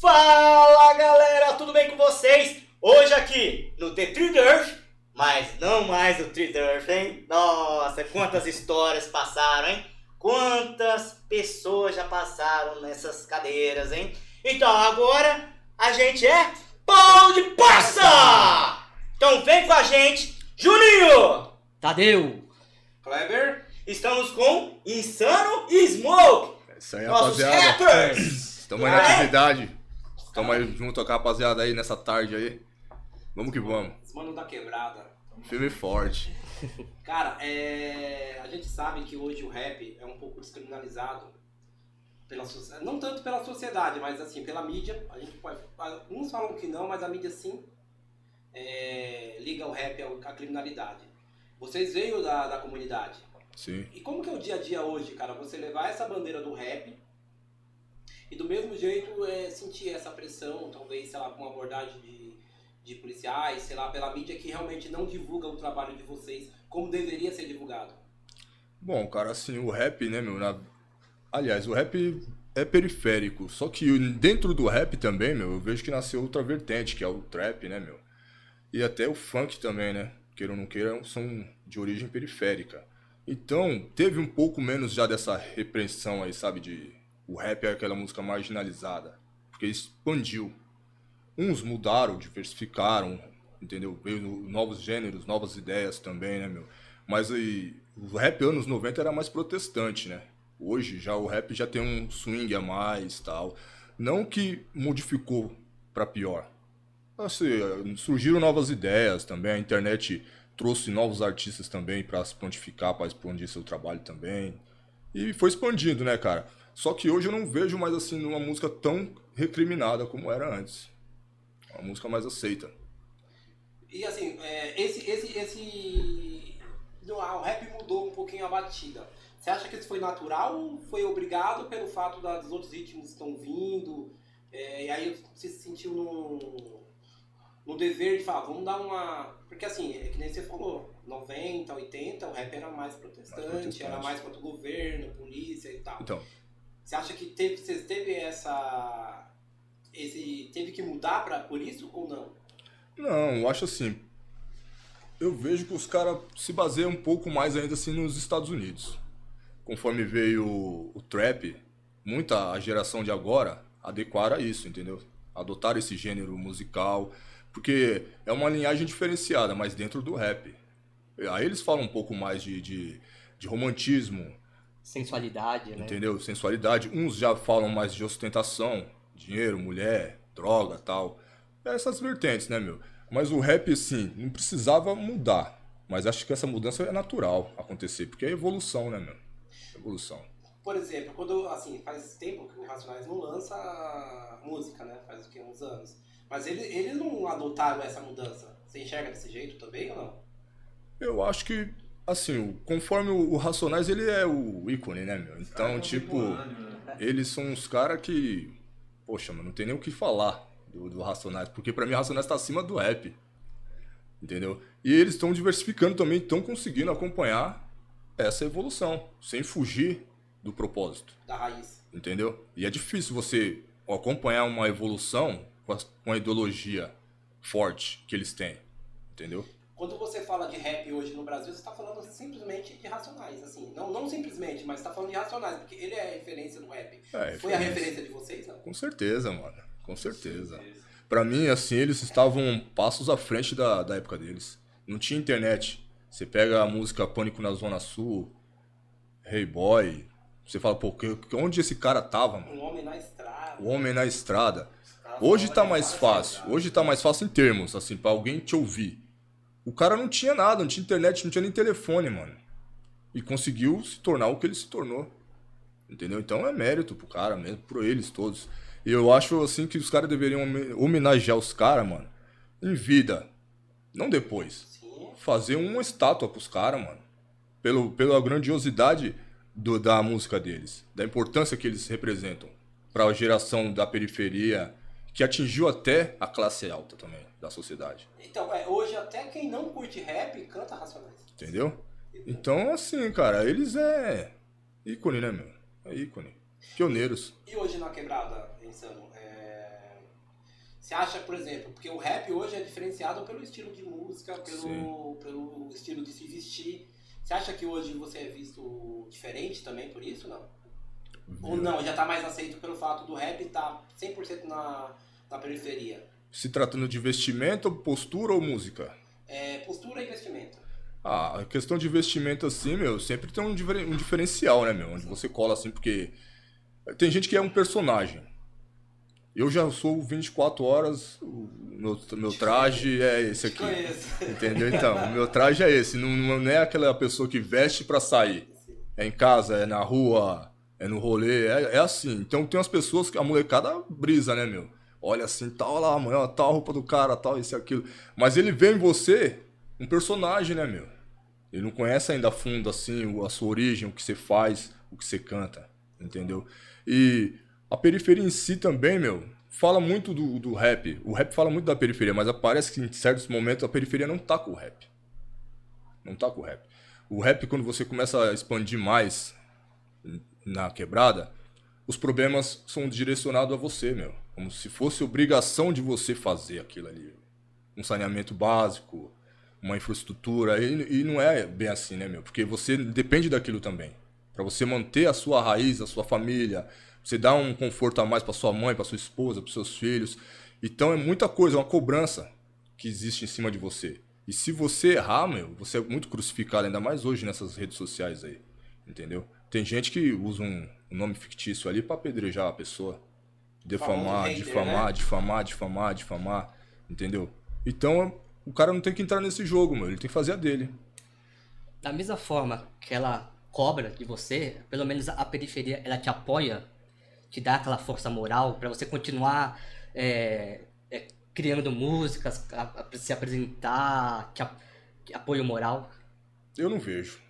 Fala galera, tudo bem com vocês? Hoje aqui no The Tree Earth, mas não mais o Tree Earth, hein? Nossa, quantas histórias passaram, hein? Quantas pessoas já passaram nessas cadeiras, hein? Então agora a gente é pão de passa! Então vem com a gente, Juninho! Tadeu! Kleber? Estamos com Insano e Smoke! É isso aí, Nossos rapaziada. rappers! Estamos aí na atividade. Estamos aí junto com a rapaziada aí nessa tarde aí. Vamos que vamos. Os manos da quebrada. Filme forte. Cara, é... a gente sabe que hoje o rap é um pouco descriminalizado. Pela socie- Não tanto pela sociedade, mas assim, pela mídia. A gente pode... Uns falam que não, mas a mídia sim é, liga o rap à criminalidade. Vocês veio da, da comunidade. Sim. E como que é o dia a dia hoje, cara? Você levar essa bandeira do rap e do mesmo jeito é, sentir essa pressão, talvez, sei lá, com abordagem de, de policiais, sei lá, pela mídia que realmente não divulga o trabalho de vocês como deveria ser divulgado. Bom, cara, assim, o rap, né, meu? na- Aliás, o rap é periférico. Só que dentro do rap também, meu, eu vejo que nasceu outra vertente, que é o trap, né, meu? E até o funk também, né? Queira ou não queira, são de origem periférica. Então, teve um pouco menos já dessa repressão aí, sabe? De o rap é aquela música marginalizada. Porque expandiu. Uns mudaram, diversificaram, entendeu? Veio no- novos gêneros, novas ideias também, né, meu? Mas aí, o rap anos 90 era mais protestante, né? Hoje já o rap já tem um swing a mais tal. Não que modificou pra pior. Assim, surgiram novas ideias também, a internet trouxe novos artistas também pra se pontificar, pra expandir seu trabalho também. E foi expandindo, né, cara? Só que hoje eu não vejo mais assim uma música tão recriminada como era antes. Uma música mais aceita. E assim, é, esse, esse, esse. O rap mudou um pouquinho a batida. Você acha que isso foi natural ou foi obrigado pelo fato dos outros ritmos que estão vindo? É, e aí você se sentiu no, no dever de falar, vamos dar uma. Porque assim, é que nem você falou, 90, 80, o rap era mais protestante, Mais protestante. era mais contra o governo, polícia e tal. Então, Você acha que teve, você teve essa. Esse, teve que mudar pra, por isso ou não? Não, eu acho assim. Eu vejo que os caras se baseiam um pouco mais ainda assim nos Estados Unidos. Conforme veio o, o trap, muita a geração de agora adequaram a isso, entendeu? Adotaram esse gênero musical, porque é uma linhagem diferenciada, mas dentro do rap. Aí eles falam um pouco mais de, de, de romantismo, Sensualidade, né? entendeu? Sensualidade. Uns já falam mais de ostentação, dinheiro, mulher, droga, tal. Essas vertentes, né, meu? Mas o rap, assim, não precisava mudar. Mas acho que essa mudança é natural acontecer, porque é evolução, né, meu? Evolução. Por exemplo, quando, assim, faz tempo que o Racionais não lança música, né? Faz o que, uns anos. Mas eles, eles não adotaram essa mudança. Você enxerga desse jeito também ou não? Eu acho que, assim, o- conforme o, o Racionais, ele é o ícone, né, meu? Então, tipo, eles são uns caras que. Poxa, mano, não tem nem o que falar do, do Racionais, porque pra mim o Racionais tá acima do rap. Entendeu? E eles estão diversificando também, estão conseguindo acompanhar essa evolução, sem fugir do propósito. Da raiz. Entendeu? E é difícil você acompanhar uma evolução com a, com a ideologia forte que eles têm. Entendeu? Quando você fala de rap hoje no Brasil, você está falando simplesmente de Racionais, assim. Não, não simplesmente, mas está falando de Racionais, porque ele é a referência do rap. É, Foi a referência. de vocês, não? Com certeza, mano. Com certeza. Pra mim, assim, eles estavam passos à frente da, da época deles. Não tinha internet. Você pega a música Pânico na Zona Sul, Hey Boy, você fala, pô, que- onde esse cara tava, mano? Um homem na estrada. O Homem na Estrada. Hoje tá mais fácil. Hoje tá mais fácil em termos, assim, pra alguém te ouvir. O cara não tinha nada, não tinha internet, não tinha nem telefone, mano. E conseguiu se tornar o que ele se tornou. Entendeu? Então é mérito pro cara mesmo, por eles todos. E eu acho, assim, que os caras deveriam home- homenagear os caras, mano, em vida. Não depois. Fazer uma estátua pros caras, mano. Pelo, pela grandiosidade do- da música deles. Da importância que eles representam. Pra geração da periferia, que atingiu até a classe alta também da sociedade. Então, é, hoje até quem não curte rap canta Racionais. Entendeu? Então, assim, cara, eles é ícone, né, meu? É ícone. Pioneiros. E hoje na quebrada, insano, é... Você acha, por exemplo, porque o rap hoje é diferenciado pelo estilo de música, pelo, pelo estilo de se vestir. Você acha que hoje você é visto diferente também por isso, não? Ou não, já tá mais aceito pelo fato do rap estar tá 100% na, na periferia? Se tratando de vestimento, postura ou música? É, postura e vestimento. Ah, a questão de vestimento assim, meu, sempre tem um, um diferencial, né, meu? Onde você cola assim, porque tem gente que é um personagem. Eu já sou 24 horas, o meu, meu traje é esse aqui. Entendeu? Então, o meu traje é esse. Não, não é aquela pessoa que veste para sair. É em casa, é na rua, é no rolê, é, é assim. Então tem umas pessoas que a molecada brisa, né, meu? Olha assim, tal lá, amanhã, tal a roupa do cara, tal, isso e aquilo. Mas ele vê em você um personagem, né, meu? Ele não conhece ainda a fundo, assim, a sua origem, o que você faz, o que você canta, entendeu? E a periferia em si também, meu, fala muito do, do rap. O rap fala muito da periferia, mas parece que em certos momentos a periferia não tá com o rap. Não tá com o rap. O rap, quando você começa a expandir mais na quebrada, os problemas são direcionados a você, meu. Como se fosse obrigação de você fazer aquilo ali. Um saneamento básico, uma infraestrutura. E, e não é bem assim, né, meu? Porque você depende daquilo também. Para você manter a sua raiz, a sua família, você dá um conforto a mais para sua mãe, para sua esposa, para seus filhos. Então é muita coisa, é uma cobrança que existe em cima de você. E se você errar, meu, você é muito crucificado, ainda mais hoje nessas redes sociais aí. Entendeu? Tem gente que usa um, nome fictício ali para apedrejar a pessoa. Defamar, hater, difamar, né? difamar, difamar, difamar. Entendeu? Então o cara não tem que entrar nesse jogo, meu. Ele tem que fazer a dele. Da mesma forma que ela cobra de você, pelo menos a periferia, ela te apoia te dá aquela força moral para você continuar é, é, criando músicas, a, a, se apresentar, que, a, que apoio moral? Eu não vejo.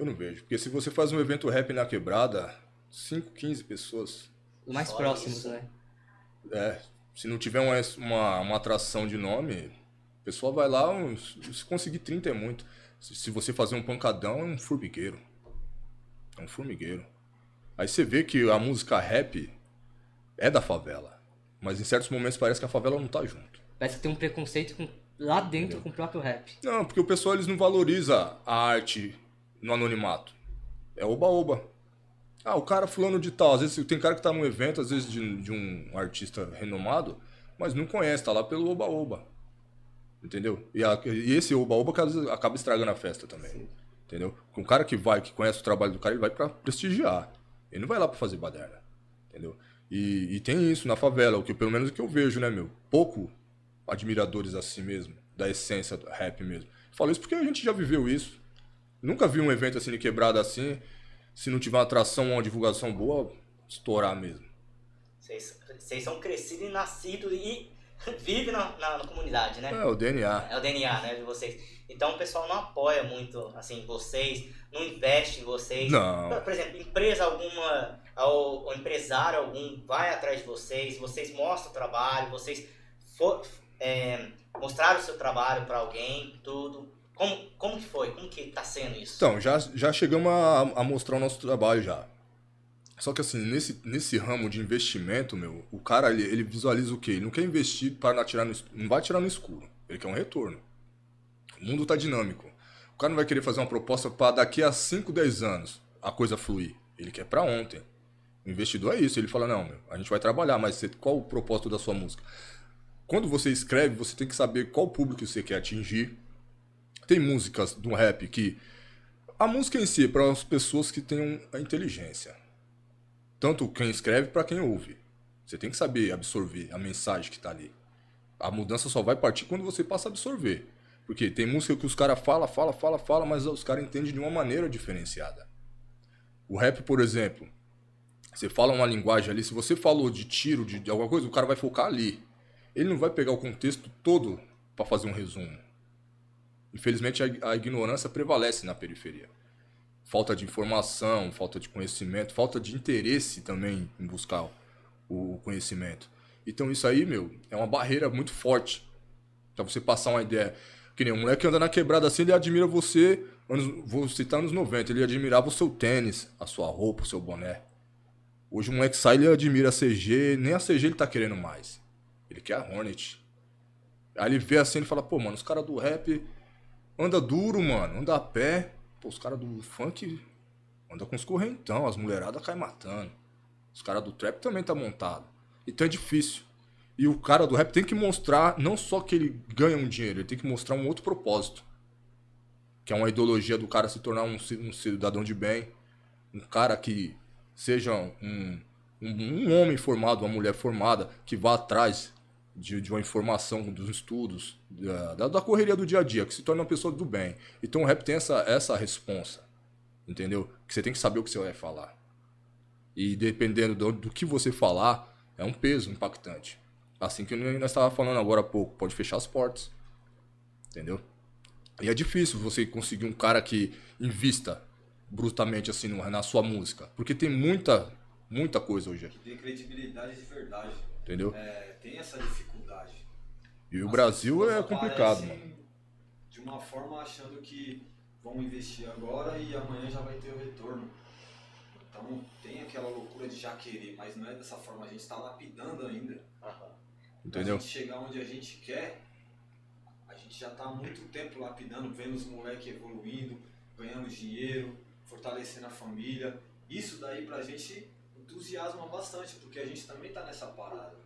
Eu não vejo. Porque se você faz um evento rap na quebrada, 5, 15 pessoas. Os mais próximos, né? É. Se não tiver uma, uma, uma atração de nome, o pessoal vai lá, uns, se conseguir 30 é muito. Se, se você fazer um pancadão, é um formigueiro. É um formigueiro. Aí você vê que a música rap é da favela. Mas em certos momentos parece que a favela não tá junto. Parece que tem um preconceito com, lá dentro Entendeu? com o próprio rap. Não, porque o pessoal eles não valoriza a arte no anonimato. É oba-oba. Ah, o cara fulano de tal. Às vezes tem cara que tá num evento, às vezes de, de um artista renomado, mas não conhece, tá lá pelo oba-oba. Entendeu? E, a, e esse oba-oba acaba estragando a festa também. Sim. Entendeu? Com o cara que vai, que conhece o trabalho do cara, ele vai para prestigiar. Ele não vai lá para fazer baderna, entendeu? E, e, tem isso na favela, o que pelo menos o que eu vejo, né, meu? Pouco admiradores assim mesmo, da essência do rap mesmo. Falo isso porque a gente já viveu isso. Nunca vi um evento assim de quebrada assim, se não tiver uma atração ou uma divulgação boa, estourar mesmo. Vocês são crescidos e nascidos e vivem na, na, na, comunidade, né? É o DNA. É o DNA, né, de vocês. Então o pessoal não apoia muito, assim, vocês, não investe em vocês. Não. Por exemplo, empresa alguma, ou, ou empresário algum vai atrás de vocês, vocês mostram o trabalho, vocês for, é, mostraram o seu trabalho para alguém, tudo. Como, como que foi? Como que tá sendo isso? Então, já, já chegamos a, a mostrar o nosso trabalho já. Só que assim, nesse, nesse ramo de investimento, meu, o cara ele, ele visualiza o quê? Ele não quer investir para atirar no, não vai atirar no escuro. Ele quer um retorno. O mundo está dinâmico. O cara não vai querer fazer uma proposta para daqui a 5, 10 anos a coisa fluir. Ele quer para ontem. O investidor é isso. Ele fala: não, meu, a gente vai trabalhar, mas qual o propósito da sua música? Quando você escreve, você tem que saber qual público você quer atingir. Tem músicas do rap que. A música em si é para as pessoas que tenham a inteligência. Tanto quem escreve para quem ouve. Você tem que saber absorver a mensagem que está ali. A mudança só vai partir quando você passa a absorver. Porque tem música que os caras falam, fala, fala, fala, mas os caras entendem de uma maneira diferenciada. O rap, por exemplo, você fala uma linguagem ali, se você falou de tiro, de, de alguma coisa, o cara vai focar ali. Ele não vai pegar o contexto todo para fazer um resumo. Infelizmente, a, a ignorância prevalece na periferia. Falta de informação, falta de conhecimento, falta de interesse também em buscar o, o conhecimento. Então, isso aí, meu, é uma barreira muito forte para você passar uma ideia. Que nem um moleque anda na quebrada assim, ele admira você, anos, vou citar nos 90, ele admirava o seu tênis, a sua roupa, o seu boné. Hoje o moleque sai, ele admira a CG, nem a CG ele tá querendo mais. Ele quer a Hornet. Aí ele vê assim e fala, pô, mano, os caras do rap anda duro, mano, anda a pé. Pô, os caras do funk anda com os correntão, as mulheradas caem matando. Os caras do trap também tá montado. Então é difícil. E o cara do rap tem que mostrar não só que ele ganha um dinheiro, ele tem que mostrar um outro propósito. Que é uma ideologia do cara se tornar um, um cidadão de bem. Um cara que seja um, um, um homem formado, uma mulher formada, que vá atrás de, de uma informação dos estudos, da, da, correria do dia a dia, que se torna uma pessoa do bem. Então o rap tem essa, essa responsa, entendeu? Que você tem que saber o que você vai falar. E dependendo do, do que você falar, é um peso impactante. Assim que nós estava falando agora há pouco, pode fechar as portas. Entendeu? E é difícil você conseguir um cara que invista bruscamente assim na sua música. Porque tem muita, muita coisa hoje. Que tem credibilidade de verdade. Entendeu? É, tem essa dificuldade. E o As Brasil é complicado, mano. De uma forma achando que vão investir agora e amanhã já vai ter o retorno. Então tem aquela loucura de já querer, mas não é dessa forma. A gente está lapidando ainda. Uhum. Entendeu? Pra gente chegar onde a gente quer, a gente já está há muito tempo lapidando, vendo os moleques evoluindo, ganhando dinheiro, fortalecendo a família. Isso daí pra gente entusiasma bastante, porque a gente também está nessa parada.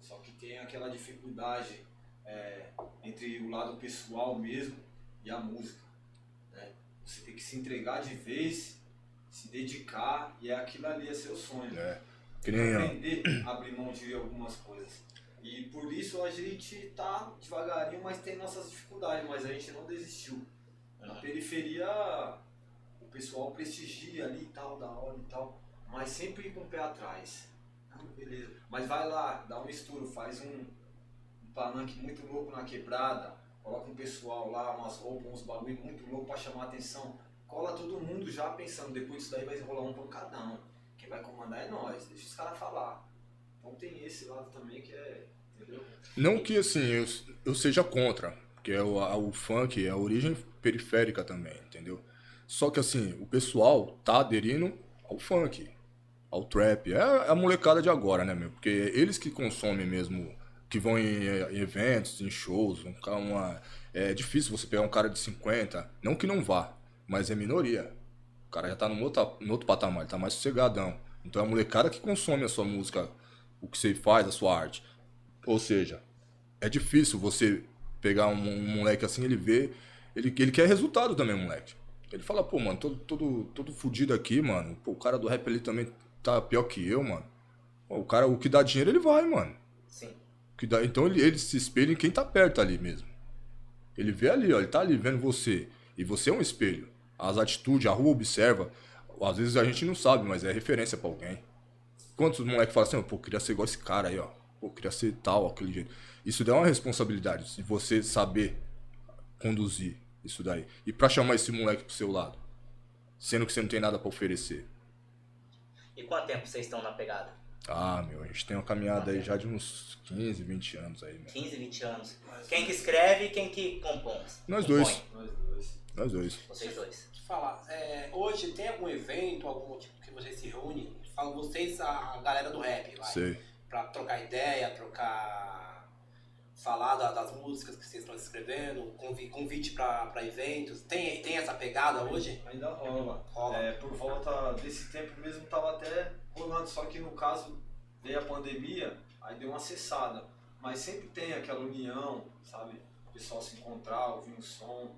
Só que tem aquela dificuldade é, entre o lado pessoal mesmo e a música. Né? Você tem que se entregar de vez, se dedicar, e é aquilo ali, é seu sonho. É. Que nem aprender a abrir mão de algumas coisas. E por isso a gente tá devagarinho, mas tem nossas dificuldades, mas a gente não desistiu. Na periferia o pessoal prestigia ali e tal, da hora e tal mas sempre com o pé atrás. Beleza. Mas vai lá, dá um estudo, faz um palanque muito louco na quebrada, coloca um pessoal lá, umas roupas, uns bagulho muito louco para chamar a atenção. Cola todo mundo já pensando, depois disso daí vai rolar um pancadão. Quem vai comandar é nós, deixa os caras falar. Então tem esse lado também que é. Entendeu? Não que assim, eu, eu seja contra, porque é o, o funk é a origem periférica também, entendeu? Só que assim, o pessoal tá aderindo ao funk ao trap. É a molecada de agora, né, meu? Porque eles que consomem mesmo, que vão em, em eventos, em shows, uma, é difícil você pegar um cara de 50, não que não vá, mas é minoria. O cara já tá no outro, no outro patamar, ele tá mais sossegadão. Então é a molecada que consome a sua música, o que você faz, a sua arte. Ou seja, é difícil você pegar um, um moleque assim, ele vê, ele, ele quer resultado também, moleque. Ele fala, pô, mano, todo, todo, todo fudido aqui, mano. Pô, o cara do rap ali também tá pior que eu, mano. O cara, o que dá dinheiro, ele vai, mano. Sim. Que dá, então ele, ele se espelha em quem tá perto ali mesmo. Ele vê ali, ó, ele tá ali vendo você. E você é um espelho. As atitudes, a rua observa. Às vezes a gente não sabe, mas é referência para alguém. Quantos moleques falam assim, pô, queria ser igual esse cara aí, ó. Pô, queria ser tal, aquele jeito. Isso dá uma responsabilidade de você saber conduzir isso daí. E para chamar esse moleque pro seu lado. Sendo que você não tem nada para oferecer. E quanto tempo vocês estão na pegada? Ah, meu, a gente tem uma caminhada aí já de uns 15, 20 anos aí, meu. 15, 20 anos. Quem que escreve e quem que compõe? Nós dois. Nós dois. Nós dois. Vocês dois. Deixa eu falar, é, hoje tem algum evento, algum tipo que vocês se reúnem? Falam vocês, a galera do rap, vai. Sei. Pra trocar ideia, trocar falar da, das músicas que vocês estão escrevendo, convite, convite para eventos. Tem, tem essa pegada hoje? Ainda rola. rola. É, por volta desse tempo mesmo tava até rolando, só que no caso veio a pandemia, aí deu uma cessada. Mas sempre tem aquela união, sabe? O pessoal se encontrar, ouvir um som,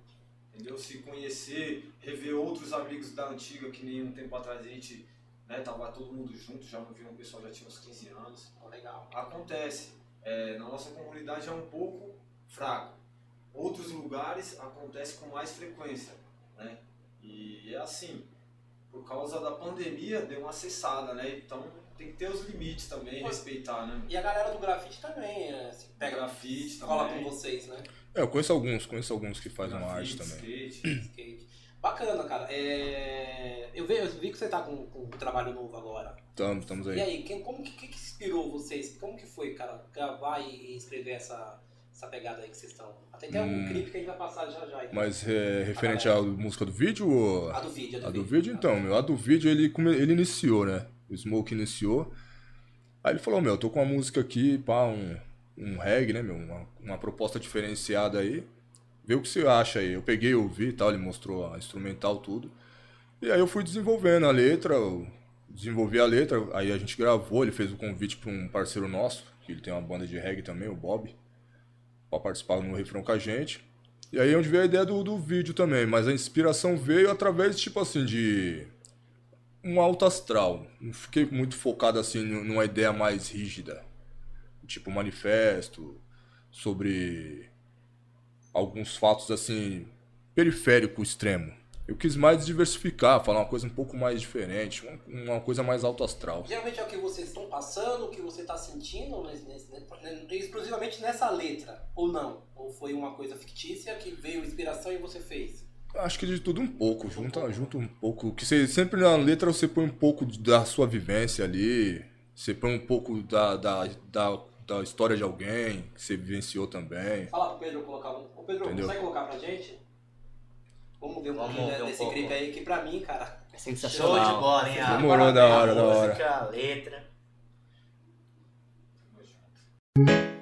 entendeu? Se conhecer, rever outros amigos da antiga, que nem um tempo atrás a gente né, tava todo mundo junto, já não viu, o pessoal já tinha uns 15 anos. Legal. Acontece é, na nossa comunidade é um pouco fraco. Outros lugares acontece com mais frequência, né? E é assim, por causa da pandemia deu uma cessada, né? Então tem que ter os limites também, Pô, respeitar, né? E a galera do grafite também, né? Se pega grafite, cola com vocês, né? É, eu conheço alguns, conheço alguns que fazem uma arte também. Skate. skate. Bacana, cara. É... Eu, vi, eu vi que você tá com, com um trabalho novo agora. Estamos, estamos aí. E aí, quem, como que, que, inspirou vocês? Como que foi, cara, gravar e escrever essa, essa pegada aí que vocês estão? Até tem hum, clipe que a gente vai passar já já. Mas é, referente à música do vídeo ou... A do vídeo, a do, a do vídeo. então, meu, a do vídeo ele, ele iniciou, né? O Smoke iniciou. Aí ele falou, meu, eu tô com uma música aqui, pá, um, um reggae, né, meu? Uma, uma proposta diferenciada aí. Vê o que você acha aí. Eu peguei, ouvi e tal, ele mostrou a instrumental, tudo. E aí eu fui desenvolvendo a letra, eu desenvolvi a letra, aí a gente gravou, ele fez o convite para um parceiro nosso, que ele tem uma banda de reggae também, o Bob, para participar no refrão com a gente. E aí é onde veio a ideia do, do vídeo também, mas a inspiração veio através, tipo assim, de um alto astral. Não fiquei muito focado assim numa ideia mais rígida, tipo manifesto sobre alguns fatos assim periférico extremo. Eu quis mais diversificar, falar uma coisa um pouco mais diferente, uma, uma coisa mais alto astral. Geralmente é o que vocês estão passando, o que você está sentindo, nesse, nesse, exclusivamente nessa letra, ou não? Ou foi uma coisa fictícia que veio inspiração e você fez? Acho que de tudo um pouco, junta, junta um pouco. Que você, sempre na letra você põe um pouco da sua vivência ali, você põe um pouco da, da, da, da história de alguém que você vivenciou também. Fala pro Pedro colocar um. Ô Pedro, Entendeu? consegue colocar pra gente? Vamos ver um Vamos pouquinho ver um desse pouco. clipe aí, que pra mim, cara. É sensacional. Show de bola, hein? Demorou da hora, da hora. Música, a letra. Positi,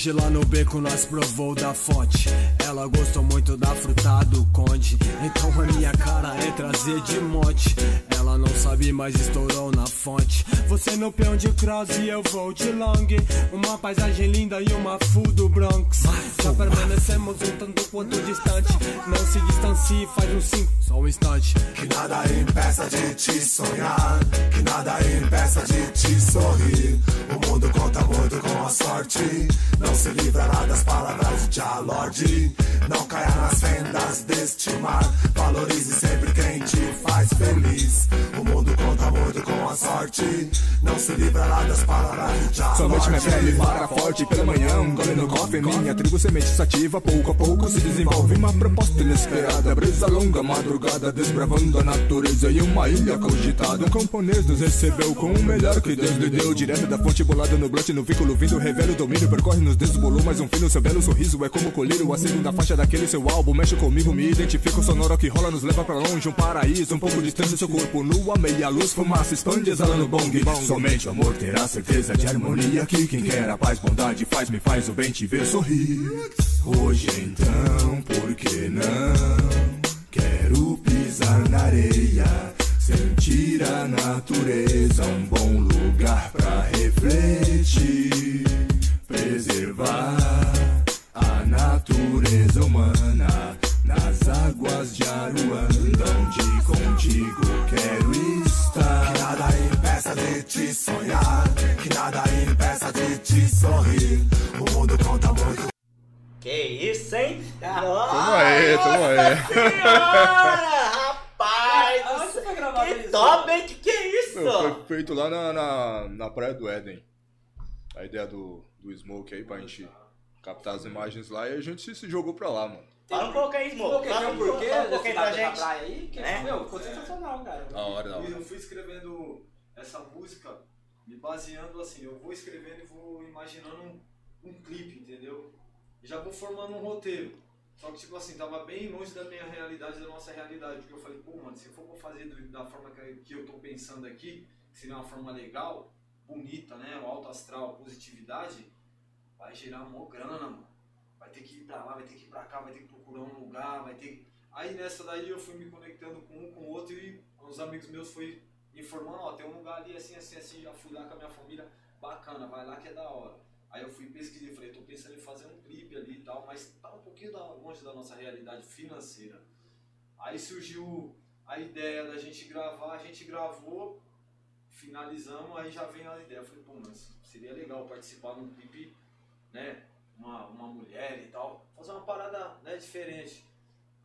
Hoje lá no beco nós provou da fonte. Ela gostou muito da fruta do conde. Então a minha cara é trazer de monte. Ela não sabe, mas estourou na fonte. Você no peão de cross e eu vou de long. Uma paisagem linda e uma full do Bronx. Já permanecemos um tanto quanto distante. Não se distancie, faz um sim, só um instante. Que nada impeça de te sonhar. Que nada impeça de te sorrir. O mundo conta muito com a sorte. Não se livrará das palavras de Jah Lorde. Não caia nas fendas deste mar. Valorize sempre quem te faz feliz. O mundo conta muito com a sorte. Não se livrará das palavras de Jah Somente minha pele para forte pela manhã. Um gole no cofre, minha tribo semente sativa. Pouco a pouco se desenvolve uma proposta inesperada. Brisa longa, madrugada, desbravando a natureza e uma ilha cogitada. Um camponês nos recebeu com o melhor que Deus lhe deu. Direto da fonte bolada no blunt, no vínculo vindo, revela o domínio, percorre nos dedos, bolou mais um fim no seu belo sorriso. É como colírio, a segunda faixa daquele seu álbum. Mexe comigo, me identifico, sonoro que rola, nos leva pra longe. Um paraíso, um pouco distante, seu corpo nu, a meia luz, fumaça, expande, exalando bong. Somente o amor terá certeza de harmonia. Que quem quer a paz, bondade, faz, me faz o bem te ver sorrir. Hoje então, por que não? Quero pisar na areia. Sentir a natureza, um bom lugar pra refletir preservar a natureza humana nas águas de Aruanda, onde contigo quero estar. Que nada impeça de te sonhar, que nada impeça de te sorrir. O mundo conta muito. Que isso, hein? Tamo aí, tamo aí. Senhora, rapaz! Que isso? top, hein? Que que é isso? Meu, foi feito lá na, na, na Praia do Éden. A ideia do, do Smoke aí pra gente captar as imagens lá e a gente se, jogou pra lá, mano. Fala um pouco aí, Smoke. Um porquê Fala um desse pouquinho pra lado da gente. praia aí, que né? meu, ficou sensacional, cara. Da hora, da Eu hora. eu fui escrevendo essa música me baseando assim, eu vou escrevendo e vou imaginando um, um clipe, entendeu? E já vou formando um roteiro. Só que, tipo assim, tava bem longe da minha realidade, da nossa realidade. Porque eu falei, pô, mano, se eu for pra fazer da forma que, que eu tô pensando aqui, que seria uma forma legal, bonita, né? O alto astral, positividade, vai gerar mó grana, mano. Vai ter que ir pra lá, vai ter que ir pra cá, vai ter que procurar um lugar, vai ter que... Aí nessa daí eu fui me conectando com um, com outro e uns amigos meus foi informando, ó, tem um lugar ali assim, assim, assim, já fui lá com a minha família, bacana, vai lá que é da hora. Aí eu fui pesquisar, falei, tô pensando em fazer um clipe ali e tal, mas tá um pouquinho longe da nossa realidade financeira. Aí surgiu a ideia da gente gravar, a gente gravou, finalizamos, aí já vem a ideia. Eu falei, pô, mas seria legal participar de um clipe, né? Uma, uma mulher e tal, fazer uma parada né, diferente.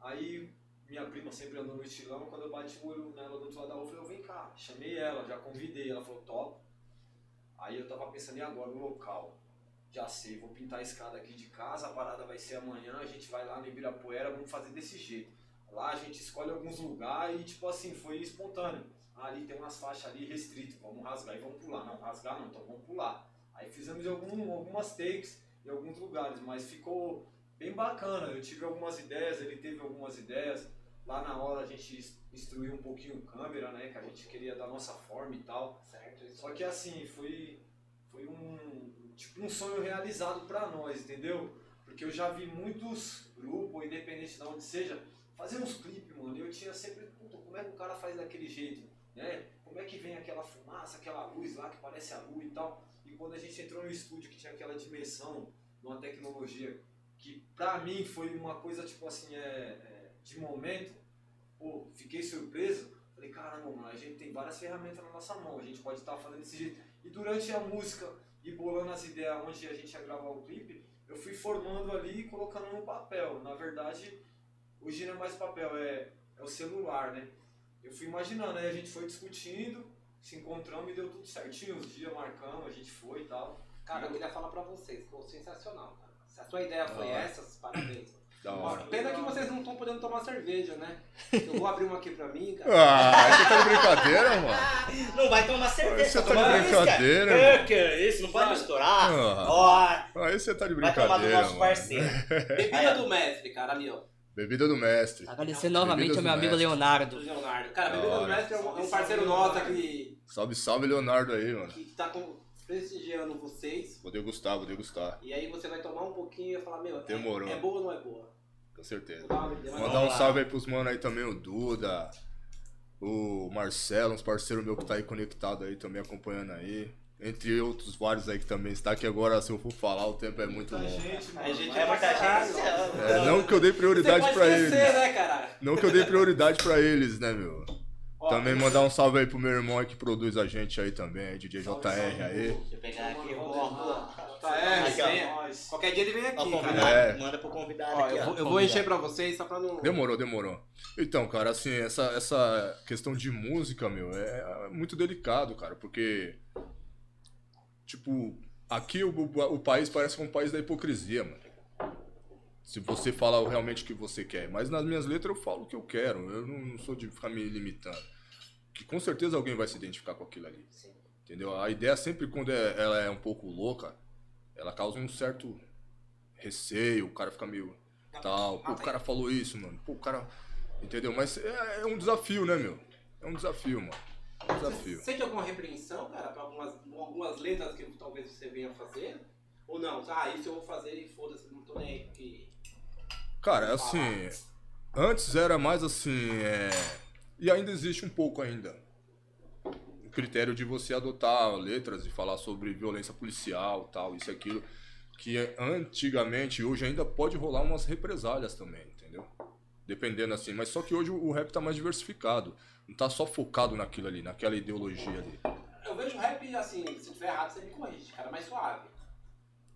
Aí minha prima sempre andou no estilão, quando eu bati o olho nela do outro lado da rua, eu falei, "Ô, vem cá, chamei ela, já convidei, ela falou, top. Aí eu tava pensando, e agora, o local? Já sei, vou pintar a escada aqui de casa, a parada vai ser amanhã, a gente vai lá no Ibirapuera, vamos fazer desse jeito. Lá a gente escolhe alguns lugares e, tipo assim, foi espontâneo. Ali tem umas faixas ali restritas, vamos rasgar e vamos pular. Não, rasgar não, então vamos pular. Aí fizemos algum, algumas takes em alguns lugares, mas ficou bem bacana. Eu tive algumas ideias, ele teve algumas ideias. Lá na hora a gente instruiu um pouquinho câmera, né? Que a gente queria da nossa forma e tal. Certo. Só que assim, foi, foi um, tipo, um sonho realizado pra nós, entendeu? Porque eu já vi muitos grupos, independente de onde seja, fazer uns clipes, mano. E eu tinha sempre, puta, como é que o cara faz daquele jeito? Né? Como é que vem aquela fumaça, aquela luz lá que parece a lua e tal? E quando a gente entrou no estúdio que tinha aquela dimensão, uma tecnologia que pra mim foi uma coisa tipo assim, é, é, de momento, pô, fiquei surpreso. Falei, caramba, mano, a gente tem várias ferramentas na nossa mão, a gente pode estar fazendo desse jeito. E durante a música e bolando as ideias onde a gente ia gravar o clipe, eu fui formando ali e colocando no papel. Na verdade, hoje não é mais papel, é, é o celular, né? Eu fui imaginando, aí a gente foi discutindo, se encontramos e deu tudo certinho. Os dias marcamos, a gente foi e tal. Cara, eu queria falar pra vocês, ficou sensacional, cara. Se a sua ideia foi hora. essa, parabéns. mano. Pena que vocês não estão podendo tomar cerveja, né? Eu vou abrir uma aqui pra mim, cara. Ah, você tá de brincadeira, mano? Não vai tomar cerveja. Você tá de brincadeira, uísque. mano. Que que é isso? Não pode misturar. Ah. Ó, Aí você tá de vai tomar do brincadeira, nosso mano. parceiro. Bebida do mestre, cara, ali, ó. Bebida do mestre. Agradecer novamente Bebidas ao meu do amigo mestre. Leonardo. Do Leonardo. Cara, Da Bebida do hora. mestre é um, é um parceiro nosso aqui Salve, salve, Leonardo aí, mano. que tá com- prestigiando vocês. Vou degustar, vou degustar. E aí você vai tomar um pouquinho e vai falar, meu, é- Demorou. É, boa ou não é boa? Com certeza. Mandar um salve aí pros mano aí também, o Duda, o Marcelo, uns parceiros meu que tá aí conectado aí também acompanhando aí. Entre outros vários aí que também está, que agora se eu for falar o tempo é muito Muita longo. gente, mano. A gente É muita gente. É, não que eu dei prioridade pra esquecer, eles. né, cara? Não que eu dei prioridade pra eles, né, meu? Ó, Também mandar um salve aí pro meu irmão aí que produz a gente aí também, DJ JR aí. Deixa eu pegar aqui. Ó, ó. Tá, é. Qualquer dia ele vem aqui, cara. É. Manda pro convidado Ó, aqui, eu vou, eu vou encher pra vocês só pra não. Demorou, demorou. Então, cara, assim, essa, essa questão de música, meu, é, é muito delicado, cara, porque, tipo, aqui o, o, o país parece um país da hipocrisia, mano. Se você fala realmente o que você quer. Mas nas minhas letras eu falo o que eu quero. Eu não, não sou de ficar me limitando. Que com certeza alguém vai se identificar com aquilo ali. Sim. Entendeu? A ideia sempre quando é- ela é um pouco louca, ela causa um certo receio, o cara fica meio tal. Pô, o cara falou isso, mano. Pô, o cara. Entendeu? Mas é, é um desafio, né, meu? É um desafio, mano. Um Você desafio. sente alguma repreensão, cara, pra algumas, algumas letras que talvez você venha fazer? Ou não? Ah, isso eu vou fazer e foda-se, não tô nem aí porque. Cara, assim. Antes era mais assim. é, E ainda existe um pouco ainda. O critério de você adotar letras e falar sobre violência policial, tal, isso e aquilo. Que antigamente, hoje ainda pode rolar umas represálias também, entendeu? Dependendo assim. Mas só que hoje o rap tá mais diversificado. Não tá só focado naquilo ali, naquela ideologia ali. Eu vejo rap assim, se tiver errado, você me corrige, cara, mais suave.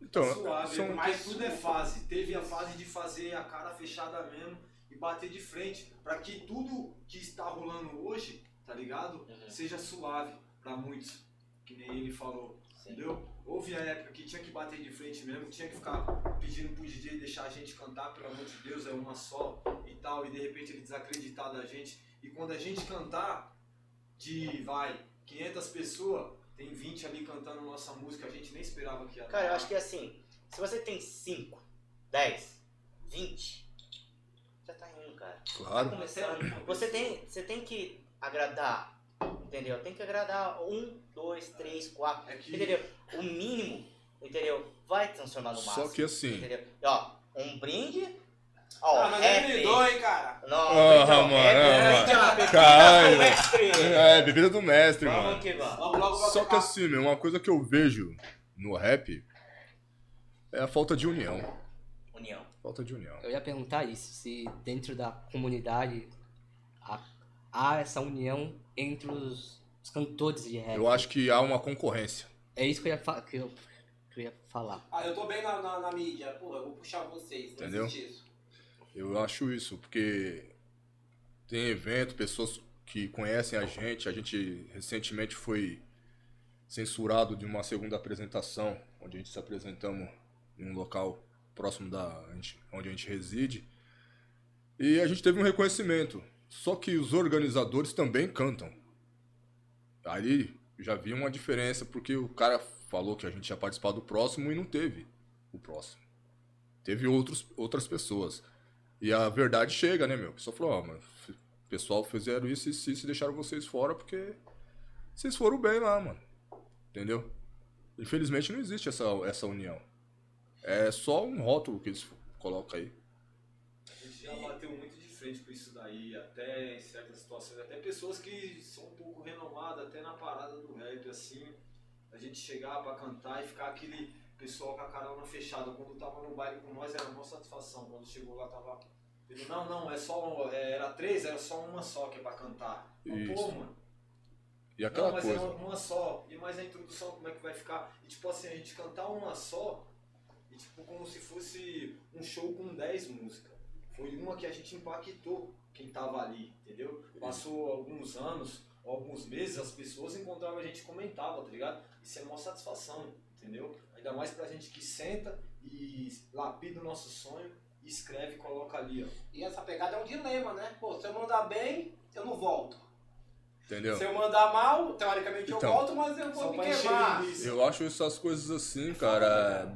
Então, Suave, são, mais tudo é fase. Teve a fase de fazer a cara fechada mesmo e bater de frente, pra que tudo que está rolando hoje, tá ligado? Uhum. Seja suave pra muitos, que nem ele falou, Sim. entendeu? Houve a época que tinha que bater de frente mesmo, tinha que ficar pedindo pro DJ deixar a gente cantar, pelo amor de Deus, é uma só e tal, e de repente ele desacreditar da gente. E quando a gente cantar de, vai, 500 pessoas, tem 20 ali cantando nossa música, a gente nem esperava que ia Cara, eu acho que assim, se você tem 5, 10, 20, já tá indo, cara. Claro. começando. Você tem, você tem que agradar, entendeu? Tem que agradar um, dois, três, quatro, É que- entendeu? O mínimo, entendeu? Vai transformar no máximo. Só que assim. Entendeu? E, Ó, um brinde. Ó, ah, mas ele rap. me hein, cara. Não, Ah, então, mano, rap, rap, Caralho. mestre. É, bebida do mestre, Vamos mano. vamos. Logo, Só que assim, meu, uma coisa que eu vejo no rap é a falta de união. União. Falta de união. Eu ia perguntar isso, se dentro da comunidade há, há essa união entre os, os cantores de rap. Eu acho que há uma concorrência. É isso que eu ia, fa- que eu, que eu ia falar. Ah, eu tô bem na, na, na mídia, porra, eu vou puxar vocês, não Entendeu? isso. Eu acho isso, porque tem evento, pessoas que conhecem a gente. A gente recentemente foi censurado de uma segunda apresentação, onde a gente se apresentamos em um local próximo da onde a gente reside. E a gente teve um reconhecimento. Só que os organizadores também cantam. Aí já vi uma diferença, porque o cara falou que a gente ia participar do próximo e não teve o próximo. Teve outros, outras pessoas. E a verdade chega, né, meu? O pessoal falou, ó, mano, o pessoal fizeram isso e isso, isso e deixaram vocês fora porque vocês foram bem lá, mano. Entendeu? Infelizmente não existe essa, essa união. É só um rótulo que eles colocam aí. A gente já bateu muito de frente com isso daí, até em certas situações, até pessoas que são um pouco renomadas, até na parada do rap, assim, a gente chegar pra cantar e ficar aquele pessoal com a carona fechada. Quando tava no baile com nós, era uma satisfação. Quando chegou lá, tava. Ele, não, não, é só. é, Era três, era só uma só que é pra cantar. Eu, Pô, Isso. mano. E aquela não, mas coisa. é uma, uma só. E mais a introdução, como é que vai ficar? E tipo assim, a gente cantar uma só, e tipo como se fosse um show com 10 músicas. Foi uma que a gente impactou quem tava ali, entendeu? Passou alguns anos, alguns meses, as pessoas encontravam a gente comentavam, tá ligado? Isso é uma satisfação, entendeu? Ainda mais pra gente que senta e lapida o nosso sonho, e escreve e coloca ali, ó. E essa pegada é um dilema, né? Pô, se eu mandar bem, eu não volto. Entendeu? Se eu mandar mal, teoricamente eu Então. volto, mas eu vou me queimar. Eu acho essas coisas assim, cara, é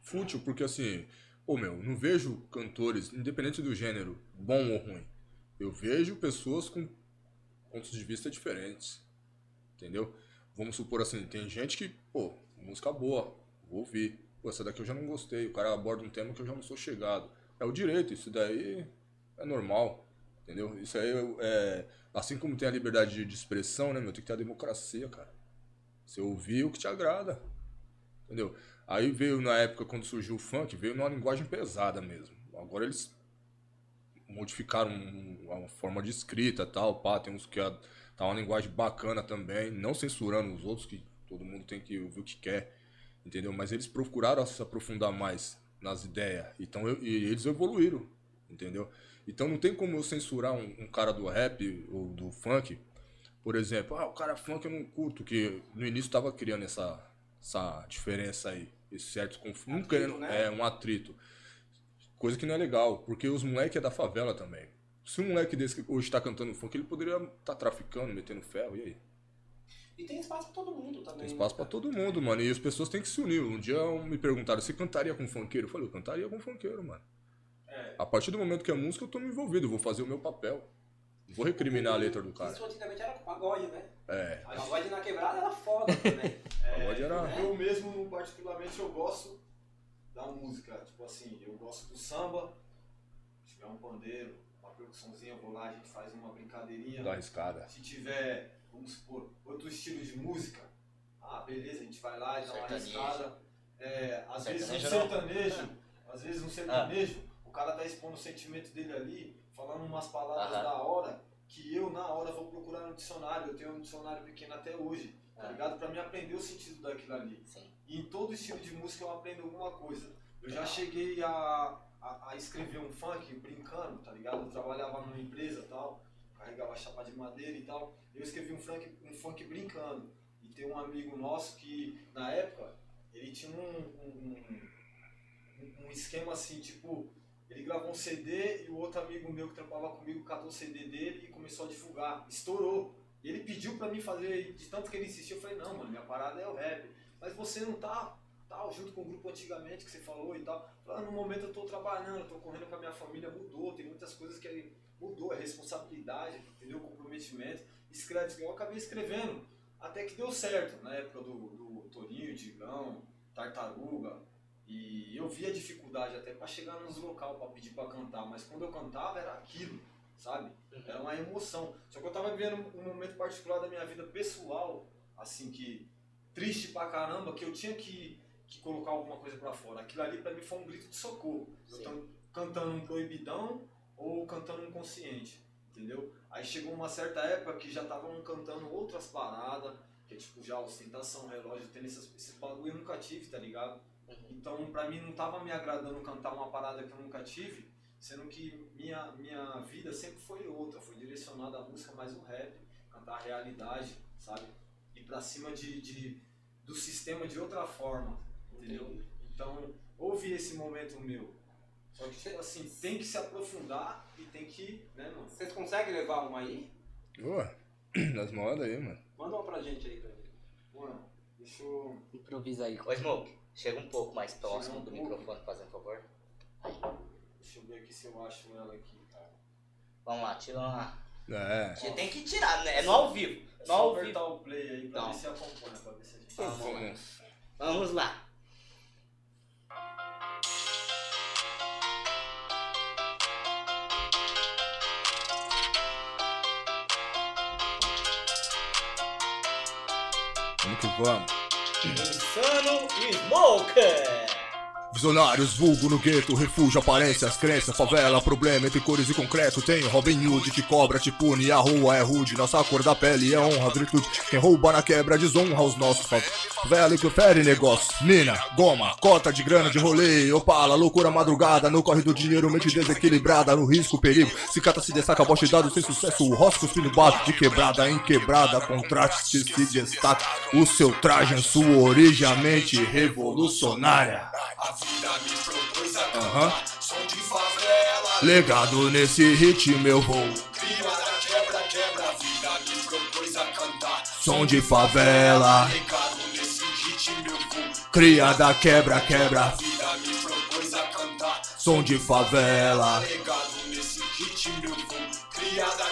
fútil, porque assim, pô, meu, não vejo cantores, independente do gênero, bom ou ruim. Eu vejo pessoas com pontos de vista diferentes. Entendeu? Vamos supor assim, tem gente que, pô, música boa, vou ouvir. Pô, essa daqui eu já não gostei. O cara aborda um tema que eu já não sou chegado. É o direito, isso daí é normal. Entendeu? Isso aí é. Assim como tem a liberdade de- expressão, né, meu? Tem que ter a democracia, cara. Você ouvir o que te agrada. Entendeu? Aí veio na época quando surgiu o funk, veio numa linguagem pesada mesmo. Agora eles modificaram uma forma de escrita tal, pá, tem uns que a- tá uma linguagem bacana também, não censurando os outros, que todo mundo tem que ouvir o que quer, entendeu? Mas eles procuraram se aprofundar mais nas ideias, então eu- e eles evoluíram, entendeu? Então não tem como eu censurar um, um cara do rap ou do funk, por exemplo, ah, o cara funk eu não curto, que no início tava criando essa, essa diferença aí, esse certo conflito, Atrito, querendo, né? é um atrito. Coisa que não é legal, porque os moleques é da favela também. Se um moleque desse que hoje tá cantando funk, ele poderia estar traficando, metendo ferro, e aí? E tem espaço pra todo mundo também. Tem espaço pra todo mundo, mano. E as pessoas têm que se unir. Um dia me perguntaram se cantaria com funkeiro. Eu falei, eu cantaria com funkeiro, mano. É. A partir do momento que é música, eu tô me envolvido, eu vou fazer o meu papel. Não vou recriminar a letra do cara. Isso antigamente era com pagode, né? É. Pagode na quebrada era foda também. Pagode era- É, Eu mesmo, particularmente, eu gosto da música. Tipo assim, eu gosto do samba. Se tiver um pandeiro, uma percussãozinha, eu vou lá, a gente faz uma brincadeirinha. Da arriscada. Se tiver, vamos supor, outro estilo de música, ah, beleza, a gente vai lá e dá uma arriscada. É, às vezes um Sertanejo sertanejo, às vezes um sertanejo, o cara tá expondo o sentimento dele ali, falando umas palavras da hora, que eu na hora vou procurar no dicionário, eu tenho um dicionário pequeno até hoje, tá Ah. ligado? Pra mim aprender o sentido daquilo ali. Sim. E em todo estilo de música eu aprendo alguma coisa. Eu já cheguei a, a, a escrever um funk brincando, tá ligado? Eu trabalhava numa empresa e tal, carregava chapa de madeira e tal. Eu escrevi um funk, um funk brincando. E tem um amigo nosso que, na época, ele tinha um, um, um- um esquema assim, tipo, ele gravou um CD e o outro amigo meu que trampava comigo catou o CD dele e começou a divulgar. Estourou. E ele pediu pra mim fazer, de tanto que ele insistiu, eu falei, não, mano, minha parada é o rap. Mas você não tá tal, junto com o grupo antigamente que você falou e tal. Falei, ah, no momento eu tô trabalhando, eu tô correndo com a minha família, mudou, tem muitas coisas que mudou, é responsabilidade, entendeu? Comprometimento. Escreve, escreve. eu acabei escrevendo. Até que deu certo, na época do, do Torinho, Digão, Tartaruga. E eu via dificuldade até pra chegar nos local pra pedir pra cantar, mas quando eu cantava era aquilo, sabe? Era uma emoção. Só que eu tava vivendo um momento particular da minha vida pessoal, assim que triste pra caramba, que eu tinha que, que colocar alguma coisa pra fora. Aquilo ali pra mim foi um grito de socorro. Eu Sim. tô cantando um proibidão ou cantando um consciente, entendeu? Aí chegou uma certa época que já estavam cantando outras paradas, que é tipo já ostentação, relógio, tênis, esses, esses bagulho eu nunca tive, tá ligado? Então pra mim não tava me agradando cantar uma parada que eu nunca tive, sendo que minha, minha vida sempre foi outra, foi direcionada à música mais o rap, cantar a realidade, sabe? Ir pra cima de, de, do sistema de outra forma, entendeu? Então houve esse momento meu, Só que, assim, tem que se aprofundar e tem que, né, mano? Vocês conseguem levar uma aí? Boa. Nós manda aí, mano. Manda uma pra gente aí, Pedro. Mano, deixa eu. Improvisa aí. Ô, Smoke, chega um pouco mais próximo um do pouco. microfone, fazendo favor. Deixa eu ver aqui se eu acho ela aqui, cara. Vamos lá, tira uma. É. Tira- Tem que tirar, né? É no ao vivo. É No só ao apertar vivo. o play aí pra Não. ver se acompanha, pra ver se a gente Tá, tá vamos lá. Vamos. Que vamos. Insano Smoker. Visionários, vulgo no gueto, refúgio, aparências, crenças, favela, problema entre cores e concreto. Tem Robin Hood que cobra, te pune, a rua é rude. Nossa cor da pele é honra, virtude. Quem rouba na quebra desonra os nossos favela e prefere negócio. Mina, goma, cota de grana de rolê, opala, loucura madrugada. No corre do dinheiro, mente desequilibrada, no risco, perigo. Se cata, se destaca, bote dado sem sucesso. O rosto cuspindo bato de quebrada em quebrada. Contraste se destaca. O seu traje em sua origem, mente revolucionária. Cantar Som de favela Legado nesse ritmo eu vou. Clima da quebra, quebra vida me propôs a cantar Som de favela, Ligado nesse ritmo eu vou cria da quebra, quebra. Vida me propôs a cantar Som de favela, Ligado nesse ritmo eu vou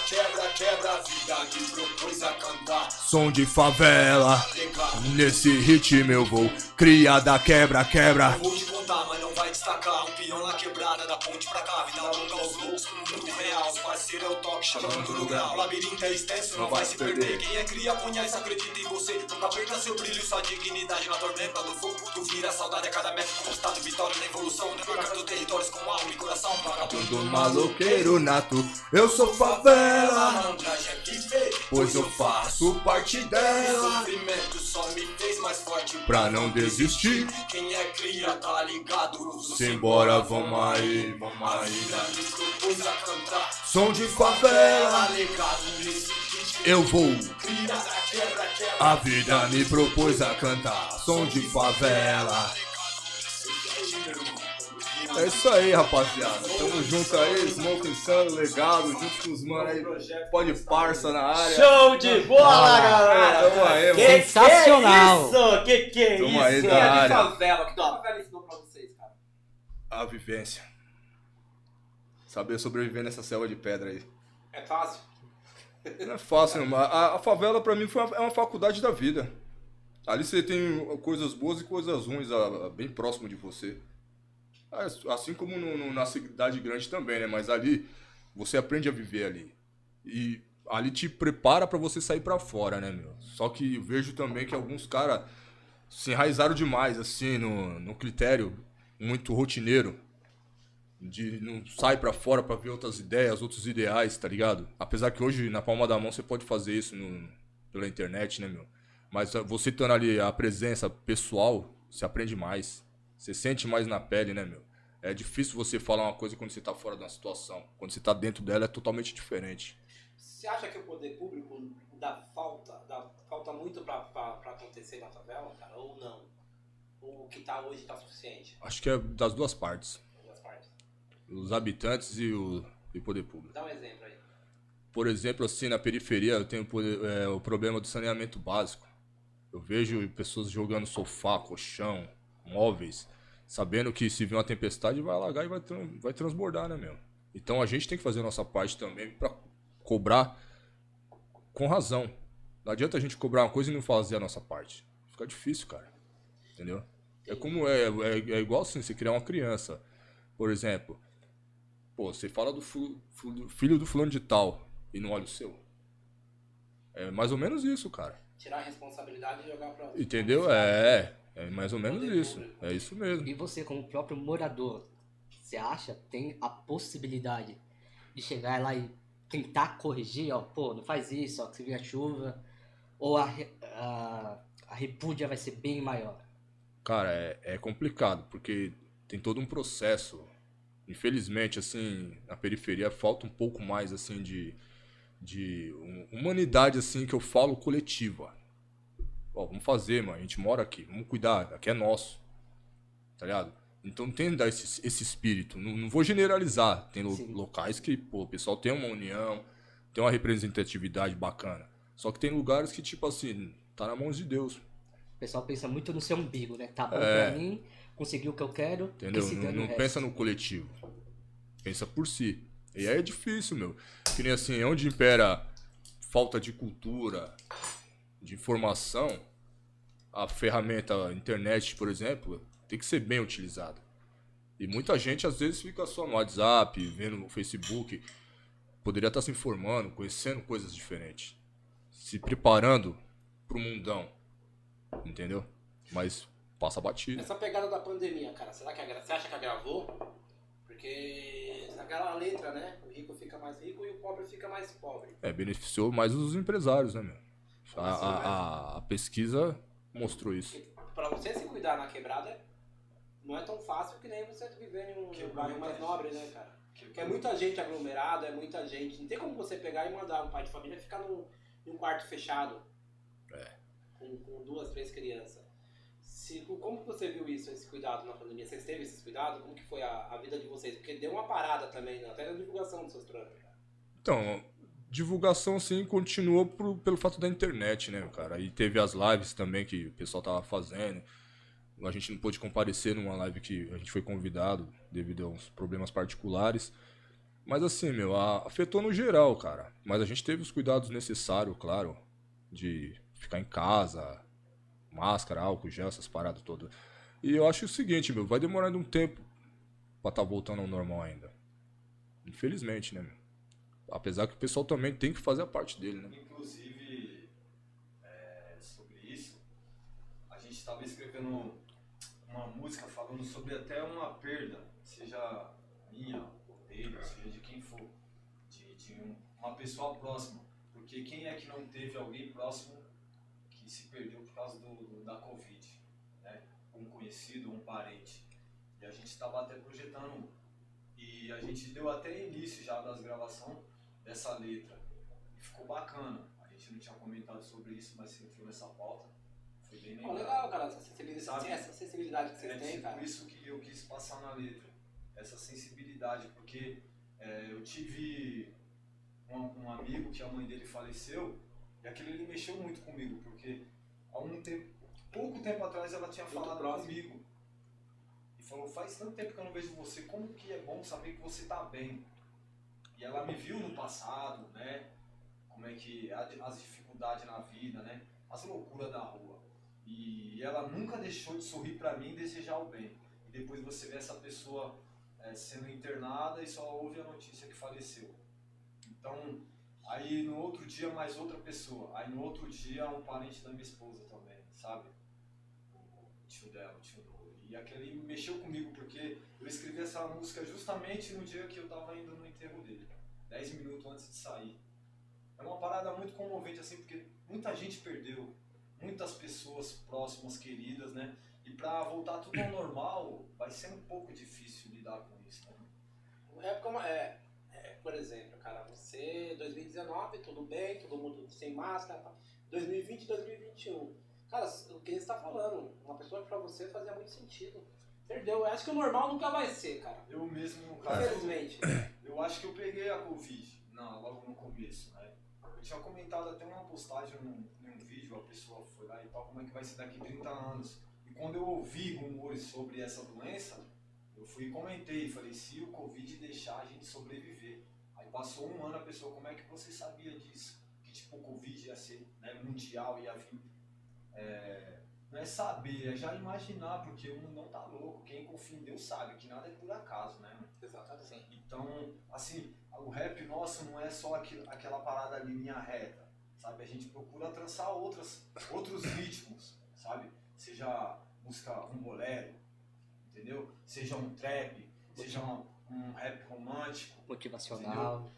quebra, quebra A vida me propôs a cantar som de favela. Nesse ritmo eu vou. Cria da quebra, quebra. Vou te contar, mas não vai destacar. Um peão na quebrada, da ponte pra cá. Vida longa aos loucos, pro parceiros é o toque, chamando no grau. O labirinto é extenso, não vai se perder. Quem é cria, conhece, acredita em você. Nunca perca seu brilho sua dignidade na tormenta do fogo. Tu vira a saudade a cada metro conquistado. Vitória na evolução. Perca teus territórios com alma e coração. Vagabundo Do maloqueiro nato, eu sou favela. É Pois eu faço parte O dela. sofrimento só me fez mais forte. Pra não desistir, Quem é cria, tá ligado? simbora, vamos aí, vamos A aí. vida me propôs a cantar. Som de favela, nesse ritmo. eu vou. A vida me propôs a cantar. Som de favela. É isso aí, rapaziada. Tamo junto aí, Smoke Insano, legado, junto com os mano aí. Pode parça na área. Show de bola, galera! Tamo aí, Que mano. Sensacional. Que, é isso? que que é Tamo isso? aí, da de área. favela. Que favela ensinou pra vocês, cara? A vivência. Saber sobreviver nessa selva de pedra aí. É fácil? Não é fácil, não. A, a favela pra mim foi uma, é uma faculdade da vida. Ali você tem coisas boas e coisas ruins a- a- bem próximo de você. As- Assim como no- no- na cidade grande também, né? Mas ali você aprende a viver ali. E ali te prepara pra você sair pra fora, né, meu? Só que vejo também que alguns caras se enraizaram demais, assim, no, no critério muito rotineiro. De não sai pra fora pra ver outras ideias, outros ideais, tá ligado? Apesar que hoje, na palma da mão, você pode fazer isso no- pela internet, né, meu? Mas ah, você tendo ali a presença pessoal, você aprende mais. Você sente mais na pele, né, meu? É difícil você falar uma coisa quando você tá fora da situação. Quando você tá dentro dela, é totalmente diferente. Você acha que o poder público dá falta, dá falta muito pra acontecer na favela, cara? Ou não? Ou o que tá hoje tá suficiente? Acho que é das duas partes. Os habitantes e o, e o poder público. Dá um exemplo aí. Por exemplo, assim, na periferia eu tenho é, o problema do saneamento básico. Eu vejo pessoas jogando sofá, colchão, móveis, sabendo que se vir uma tempestade vai alagar e vai, vai transbordar, né, meu? Então a gente tem que fazer a nossa parte também pra cobrar com razão. Não adianta a gente cobrar uma coisa e não fazer a nossa parte. Fica difícil, cara. Entendeu? É como é, é, é igual assim, você criar uma criança. Por exemplo, pô, você fala do fu- fu- do filho do fulano de tal e não olha o seu. É mais ou menos isso, cara. Tirar a responsabilidade e jogar pra. Entendeu? É, é mais ou menos isso. público. É isso mesmo. E você, como próprio morador, você acha tem a possibilidade de chegar lá e tentar corrigir, ó, pô, não faz isso, ó, que se vier chuva, ou a, a, a repúdia vai ser bem maior? Cara, é, é complicado, porque tem todo um processo. Infelizmente, assim, na periferia falta um pouco mais, assim, de, de hum- humanidade, assim, que eu falo coletiva. Ó, vamos fazer, mano, a gente mora aqui, vamos cuidar, aqui é nosso. Tá ligado? Então tem que dar esse, esse espírito. Não, não vou generalizar. Tem lo- locais que, pô, o pessoal tem uma união, tem uma representatividade bacana. Só que tem lugares que, tipo assim, tá na mão de Deus. O pessoal pensa muito no seu umbigo, né? Tá bom É. pra mim, consegui o que eu quero, Entendeu? que Não, não resto. pensa no coletivo. Pensa por si. E aí é difícil, meu. Que nem assim, onde impera falta de cultura, de informação, a ferramenta a internet, por exemplo, tem que ser bem utilizada. E muita gente às vezes fica só no WhatsApp, vendo no Facebook. Poderia estar se informando, conhecendo coisas diferentes. Se preparando pro mundão. Entendeu? Mas passa batido. Essa pegada da pandemia, cara, será que agra- você acha que agravou? Porque aquela letra, né? O rico fica mais rico e o pobre fica mais pobre. É, beneficiou mais os empresários, né, meu? A, Assim, a- a- a pesquisa mostrou isso. Pra você se cuidar na quebrada, não é tão fácil que nem você viver em um Quebrou bairro mais nobre, né, cara? Porque é muita gente aglomerada, é muita gente. Não tem como você pegar e mandar um pai de família ficar num, num quarto fechado. É. Com, com duas, três crianças. Se, como você viu isso, esse cuidado na pandemia? Vocês teve esses cuidados? Como que foi a, a vida de vocês? Porque deu uma parada também, né? até na divulgação dos seus trampos. Então, divulgação, sim, continuou pelo fato da internet, né, cara? E teve as lives também que o pessoal tava fazendo. A gente não pôde comparecer numa live que a gente foi convidado devido a uns problemas particulares. Mas assim, meu, afetou no geral, cara. Mas a gente teve os cuidados necessários, claro, de ficar em casa, máscara, álcool, gel, essas paradas todas. E eu acho o seguinte, meu, vai demorar ainda um tempo pra tá voltando ao normal ainda. Infelizmente, né, meu? Apesar que o pessoal também tem que fazer a parte dele, né? Inclusive, é, sobre isso, a gente estava escrevendo uma música falando sobre até uma perda, seja minha, ou dele, seja de quem for, de, de um- uma pessoa próxima. Porque quem é que não teve alguém próximo se perdeu por causa do, da Covid? Né? Um conhecido, um parente. E a gente estava até projetando, e a gente deu até início já das gravações dessa letra. E ficou bacana. A gente não tinha comentado sobre isso, mas você entrou nessa pauta. Foi bem Pô, legal. legal, cara, essa sensibilidade, essa sensibilidade que vocês É têm, tipo cara. isso que eu quis passar na letra. Essa sensibilidade, porque é, eu tive um, um amigo que a mãe dele faleceu e aquilo ele mexeu muito comigo, porque há um tempo, pouco tempo atrás ela tinha Muito falado próximo. comigo. E falou, faz tanto tempo que eu não vejo você, como que é bom saber que você tá bem. E ela me viu no passado, né? Como é que as dificuldades na vida, né? As loucuras da rua. E ela nunca deixou de sorrir pra mim e desejar o bem. E depois você vê essa pessoa é, sendo internada e só ouve a notícia que faleceu. Então, aí no outro dia mais outra pessoa. Aí no outro dia um parente da minha esposa também, sabe? O tio dela, o tio do. E aquele mexeu comigo porque eu escrevi essa música justamente no dia que eu tava indo no enterro dele. Dez minutos antes de sair. É uma parada muito comovente assim, porque muita gente perdeu muitas pessoas próximas, queridas, né? E pra voltar tudo ao normal, vai ser um pouco difícil lidar com isso, né? É como é, é, por exemplo, cara, você 2019, tudo bem, todo mundo sem máscara, tá? 2020, 2021. Cara, o que você tá falando, uma pessoa que pra você fazia muito sentido. Perdeu. Eu acho que o normal nunca vai ser, cara. Eu mesmo, no caso, Infelizmente. eu acho que eu peguei a Covid na, logo no começo, né? Eu tinha comentado até uma postagem num, num vídeo, a pessoa foi lá e tal, como é que vai ser daqui 30 anos. E quando eu ouvi rumores sobre essa doença, eu fui e comentei, falei, se o Covid deixar a gente sobreviver. Passou um ano a pessoa, como é que você sabia disso? Que tipo, o Covid ia ser né, mundial, ia vir. É, não é saber, é já imaginar, porque o mundo não tá louco. Quem confia em Deus sabe que nada é por acaso, né? Exatamente. Então, assim, o rap nosso não é só aquilo, aquela parada ali linha reta, sabe? A gente procura trançar outras, outros ritmos, sabe? Seja música, um bolero, entendeu? Seja um trap, seja um, um rap romântico. Motivacional.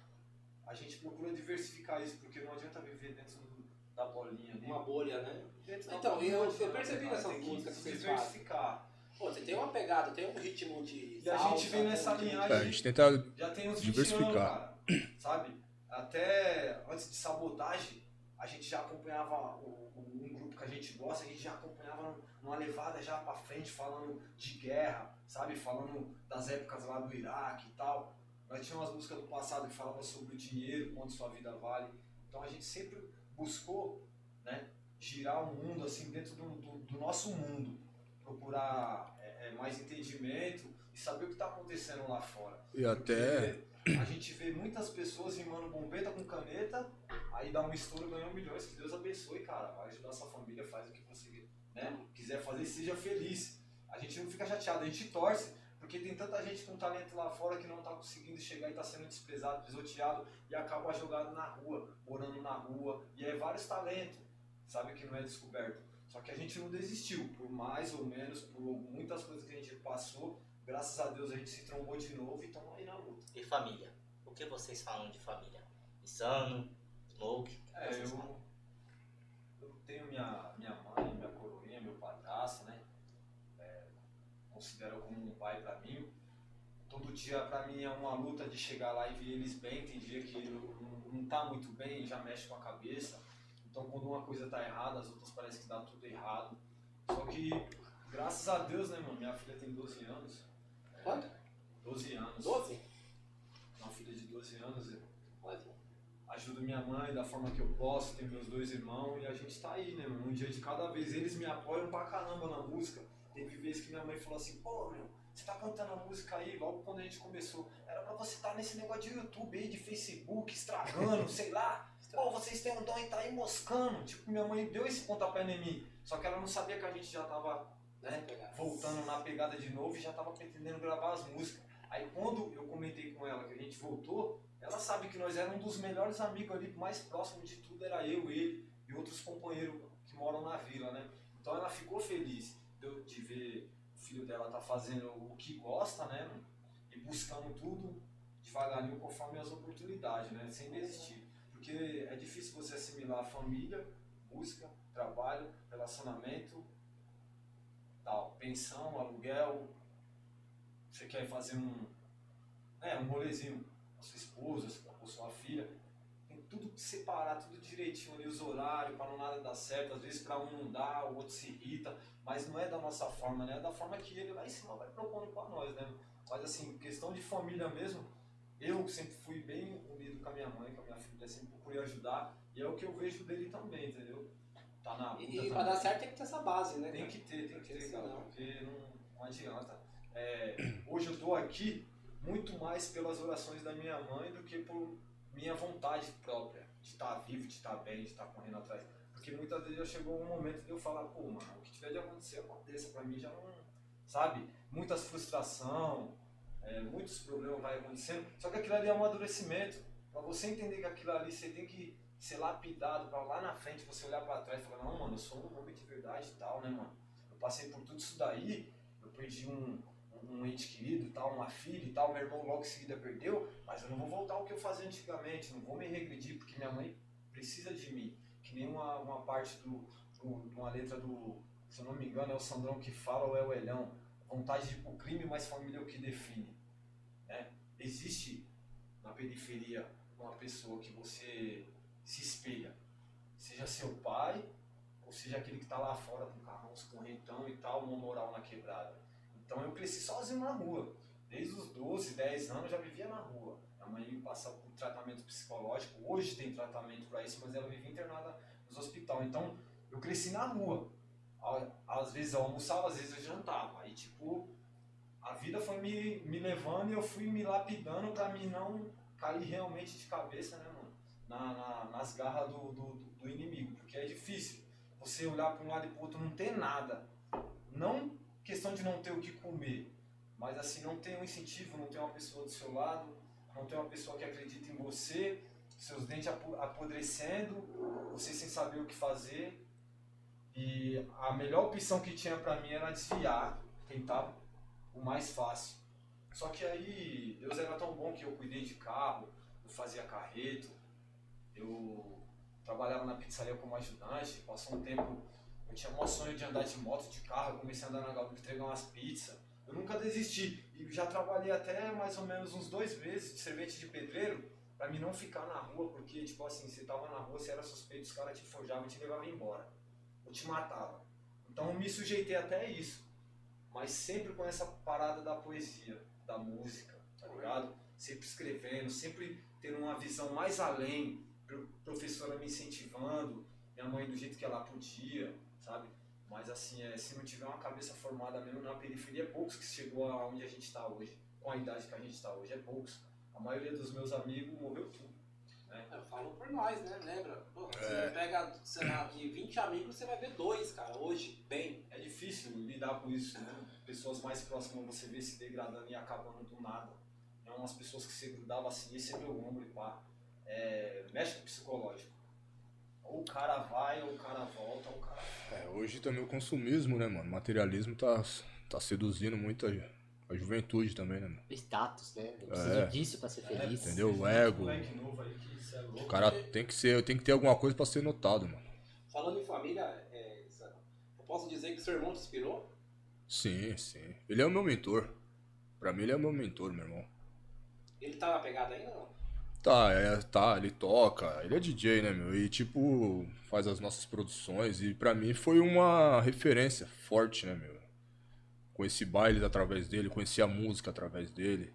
A gente procura diversificar isso, porque não adianta viver dentro do- da bolinha ali. Uma bolha, né? Dentro Então, bolinha, eu- eu né, percebi nessas Tem que músicas que vocês diversificar. Pô, você tem uma pegada, tem um ritmo de. E a gente vem nessa linhagem É, a gente tenta. Já tem uns 20 Diversificar. anos, cara. Sabe? Até antes de sabotagem, a gente já acompanhava o- o- um grupo que a gente gosta, a gente já acompanhava numa levada já pra frente, falando de guerra, sabe? Falando das épocas lá do Iraque e tal. Nós tínhamos umas músicas do passado que falavam sobre o dinheiro, quanto sua vida vale. Então a gente sempre buscou, né? Girar o mundo assim dentro do, do, do nosso mundo. Procurar é, é, mais entendimento e saber o que está acontecendo lá fora. E até. Porque A gente vê muitas pessoas rimando bombeta com caneta, aí dá um estouro, ganhou milhões, que Deus abençoe, cara. Vai ajudar sua família, faz o que você né, quiser fazer, seja feliz. A gente não fica chateado, a gente torce, porque tem tanta gente com talento lá fora que não está conseguindo chegar e está sendo desprezado, pisoteado e acaba jogado na rua, morando na rua, e é vários talentos, sabe, que não é descoberto. Só que a gente não desistiu, por mais ou menos, por muitas coisas que a gente passou, graças a Deus a gente se trombou de novo e estamos aí na luta. E família? O que vocês falam de família? Insano, Smoke? É, eu, eu tenho minha, minha mãe, minha coroinha, meu padrasto, né? Considero como um pai pra mim. Todo dia pra mim é uma luta de chegar lá e ver eles bem. Tem dia que eu não, tá muito bem, já mexe com a cabeça. Então quando uma coisa tá errada, as outras parece que dá tudo errado. Só que, graças a Deus, né, mano? Minha filha tem 12 anos. Quanto? 12 anos. 12? Uma filha de 12 anos. eu- ajudo minha mãe da forma que eu posso, tenho meus dois irmãos e a gente tá aí, né, mano? Um dia de cada vez. Eles me apoiam pra caramba na música. Teve vezes que minha mãe falou assim, pô, meu, você tá cantando a música aí, logo quando a gente começou. Era pra você estar nesse negócio de YouTube aí, de Facebook, estragando, sei lá. Pô, vocês têm um dom e tá aí moscando. Tipo, minha mãe deu esse pontapé em mim. Só que ela não sabia que a gente já tava, né, voltando na pegada de novo e já tava pretendendo gravar as músicas. Aí quando eu comentei com ela que a gente voltou, ela sabe que nós éramos um dos melhores amigos ali, mais próximo de tudo era eu, ele e outros companheiros que moram na vila, né? Então ela ficou feliz de, ver o filho dela tá fazendo o que gosta, né? E buscando tudo devagarinho conforme as oportunidades, né? Sem desistir. Porque é difícil você assimilar a família, música, trabalho, relacionamento, tal, pensão, aluguel, você quer fazer um, é, um rolezinho com sua esposa, com sua filha, tem tudo que separar, tudo direitinho ali, os horários, para não nada dar certo, às vezes para um não dá, o outro se irrita, mas não é da nossa forma, né? É da forma que ele lá em cima vai propondo para nós, né? Mas assim, questão de família mesmo, eu sempre fui bem unido com a minha mãe, com a minha filha, sempre procurei ajudar, e é o que eu vejo dele também, entendeu? Tá na E, e pra dar certo tem que ter essa base, né? Tem cara? que ter, tem que ter, cara, Senão- porque não, não adianta. É, hoje eu tô aqui muito mais pelas orações da minha mãe do que por minha vontade própria de estar vivo, de estar bem, de estar correndo atrás. Porque muitas vezes já chegou um momento de eu falar, pô, mano, o que tiver de acontecer, aconteça. Pra mim já não. Sabe? Muitas frustração, é, muitos problemas vai acontecendo. Só que aquilo ali é um amadurecimento. Pra você entender que aquilo ali você tem que ser lapidado pra lá na frente você olhar pra trás e falar, não, mano, eu sou um homem de verdade e tal, né, mano? Eu passei por tudo isso daí, eu perdi um, um ente querido tal, uma filha e tal, meu irmão logo em seguida perdeu, mas eu não vou voltar ao que eu fazia antigamente, não vou me regredir, porque minha mãe precisa de mim. Nem uma, uma parte do, do, uma letra do, se eu não me engano, é o Sandrão que fala ou é o Elhão. Vontade de ir pro crime, mas família é o que define. Né? Existe na periferia uma pessoa que você se espelha. Seja seu pai, ou seja aquele que está lá fora com carrão, correntão e tal, uma moral na quebrada. Então eu cresci sozinho na rua. Desde os 12, 10 anos eu já vivia na rua. A mãe passava por tratamento psicológico, hoje tem tratamento para isso, mas ela vivia internada nos hospitais. Então eu cresci na rua. Às vezes eu almoçava, às vezes eu jantava. Aí tipo, a vida foi me, me levando e eu fui me lapidando para mim não cair realmente de cabeça, né, mano? Na, na- nas garras do, do, do- do inimigo. Porque é difícil você olhar para um lado e para outro não ter nada. Não questão de não ter o que comer, mas assim, não ter um incentivo, não ter uma pessoa do seu lado, não ter uma pessoa que acredita em você, seus dentes apo- apodrecendo, você sem saber o que fazer. E a melhor opção que tinha pra mim era desviar, tentar o mais fácil. Só que aí Deus era tão bom que eu cuidei de carro, eu fazia carreto, eu trabalhava na pizzaria como ajudante, passou um tempo, eu tinha maior sonho de andar de moto, de carro, eu comecei a andar na Gaúcha entregar umas pizzas. Eu nunca desisti e já trabalhei até mais ou menos uns dois meses de servente de pedreiro pra mim não ficar na rua, porque tipo assim, você tava na rua, você era suspeito, os caras te forjavam e te levavam embora. Ou te matavam. Então eu me sujeitei até isso. Mas sempre com essa parada da poesia, da música, tá ligado? Sempre escrevendo, sempre tendo uma visão mais além, pro- professora me incentivando, minha mãe do jeito que ela podia, sabe? Mas assim, é, se não tiver uma cabeça formada mesmo na periferia, é poucos que chegou aonde a gente está hoje, com a idade que a gente está hoje, é poucos. A maioria dos meus amigos morreu tudo. Eu falo por nós, né? Lembra? Pô, É. Você pega, sei lá, de 20 amigos, você vai ver dois, cara, hoje, bem. É difícil lidar com isso, né? Pessoas mais próximas você vê se degradando e acabando do nada. É umas pessoas que você grudava assim, esse é meu ombro e pá. É, mexe com o psicológico. Ou o cara vai, ou o cara volta, ou o cara. É, hoje também o consumismo, né, mano? O materialismo tá, tá seduzindo muito a, a juventude também, né, mano? Status, né? Eu preciso É. disso pra ser feliz. Entendeu? O ego. moleque novo aí que isso é louco. O cara tem que ser, tem que ter alguma coisa pra ser notado, mano. Falando em família, é, eu posso dizer que seu irmão te inspirou? Sim, sim. Ele é o meu mentor. Pra mim ele é o meu mentor, meu irmão. Ele tá na pegada ainda ou não? Tá, é, tá, ele toca, ele é DJ, né, meu? E tipo, faz as nossas produções. E pra mim foi uma referência forte, né, meu? Conheci bailes através dele, conheci a música através dele.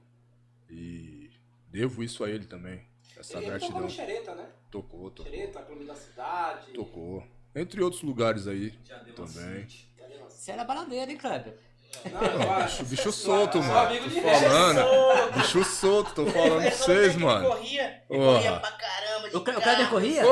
E devo isso a ele também. Essa ele tocou gratidão. no Xereta, né? Tocou, tocou. Xereta, Clube da Cidade. Tocou. Entre outros lugares aí. Já deu uma Também. Você era baladeiro, hein, Kleber? Não. Bicho, bicho solto, mano. amigo Tô de falando. Bicho solto, tô falando pra vocês, mano. corria, Porra. corria pra caramba. de O Kleber corria?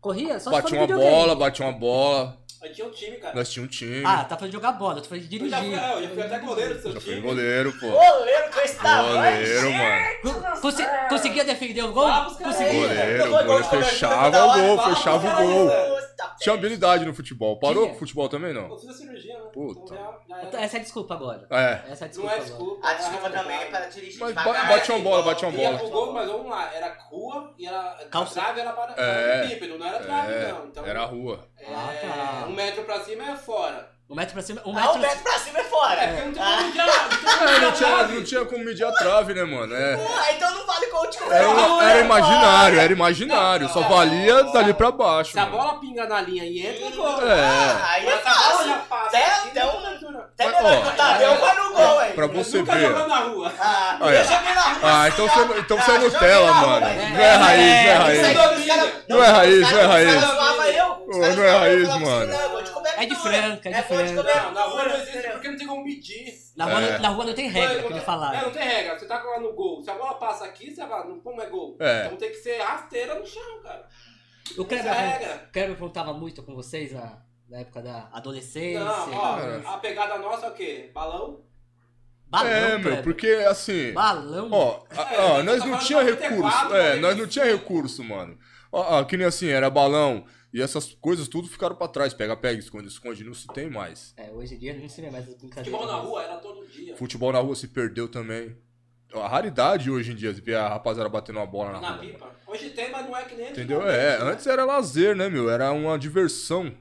Corria? Só Bati uma bola, bati uma bola. Eu tinha um time, cara. Nós tínhamos um time. Ah, tá falando de jogar bola, tu falando de Eu já, fui, dirigir. eu já fui até goleiro do seu Já time. fui goleiro, pô. Goleiro com esse tamanho. Goleiro, mano. Co- consi- conseguia defender o gol? Vamos. Conseguia. Goleiro, goleiro fechava o gol, fechava o gol. Puta, Tinha habilidade no futebol. Parou Tinha. com futebol também, não? Eu fiz a cirurgia, né? Puta. Então já, já era. Essa é a desculpa agora. É. Essa é a Não desculpa é agora. desculpa. A desculpa é também é para dirigir Mas devagar. ba- bate uma bola, bate uma Ia bola. pro gol, mas vamos lá, era rua e era. Calça. A trave era para É. bípedo, não era trave, É, não. Então, era a rua. é, Ah, tá. Um metro pra cima é fora. Um metro pra cima. Um Ah, metro, o metro pra cima é fora. É, porque não tem Ah, como medir a- não tem como É, a tinha, não tinha como medir a trave, né, mano? É. ah, então não vale coach com Era, bola, era é imaginário, era imaginário. Só Não, valia não, dali pra baixo. Se a mano. bola pinga na linha e entra, é gol. É. Ah, aí é a fácil. já passa Até- até um- altura. Até Mas, melhor ó, que o Tadeu vai no gol, hein? Pra você Nunca ver. na rua. Ah, joguei na rua. Ah, então você, então você é Ah, Nutella, mano. velho. Não é raiz, não é raiz. aí que os caras- Não é raiz, não é raiz. Ô, não é raiz, mano. gol de cobertura. É de franca, é de franca. Não, na rua não existe porque não tem como medir. Na rua, É. na rua não tem regra, que ele É, falaram. não tem regra. Você tá lá no gol. Se a bola passa aqui, você vai. Não, como é gol? É. Então tem que ser rasteira no chão, cara. O Kleber, é perguntava muito com vocês na, na época da adolescência. Não, ó, a pegada nossa é o quê? Balão? balão, É, meu, Kleber. porque assim. Balão. Ó, É, ó, nós tô não tinha 94, recurso. É, nós não 95. tinha recurso, mano. Ó, ó, que nem assim, era balão. E essas coisas tudo ficaram pra trás. Pega, pega, esconde, esconde, não se tem mais. É, hoje em dia não se vê mais as brincadeiras. Futebol na rua era todo dia. Futebol na rua se perdeu também. A raridade hoje em dia, ver a rapaziada batendo uma bola na, Na rua. pipa. Hoje tem, mas não é que nem Entendeu? É, né? antes era lazer, né, meu? Era uma diversão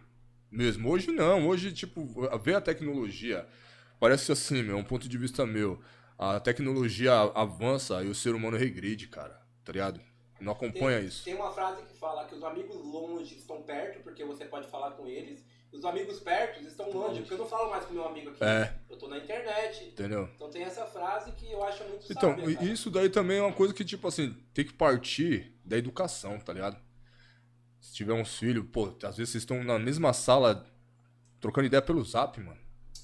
mesmo. Hoje não. Hoje, tipo, ver a tecnologia. Parece assim, meu, um ponto de vista meu. A tecnologia avança e o ser humano regride, cara. Tá ligado? Não acompanha tem, isso. Tem uma frase que fala que os amigos longe estão perto, porque você pode falar com eles. Os amigos perto estão longe, porque eu não falo mais com meu amigo aqui. É. Eu tô na internet. Entendeu? Então tem essa frase que eu acho muito Então, sábia, isso daí também é uma coisa que, tipo assim, tem que partir da educação, tá ligado? Se tiver uns filhos, pô, às vezes vocês estão na mesma sala trocando ideia pelo zap, mano.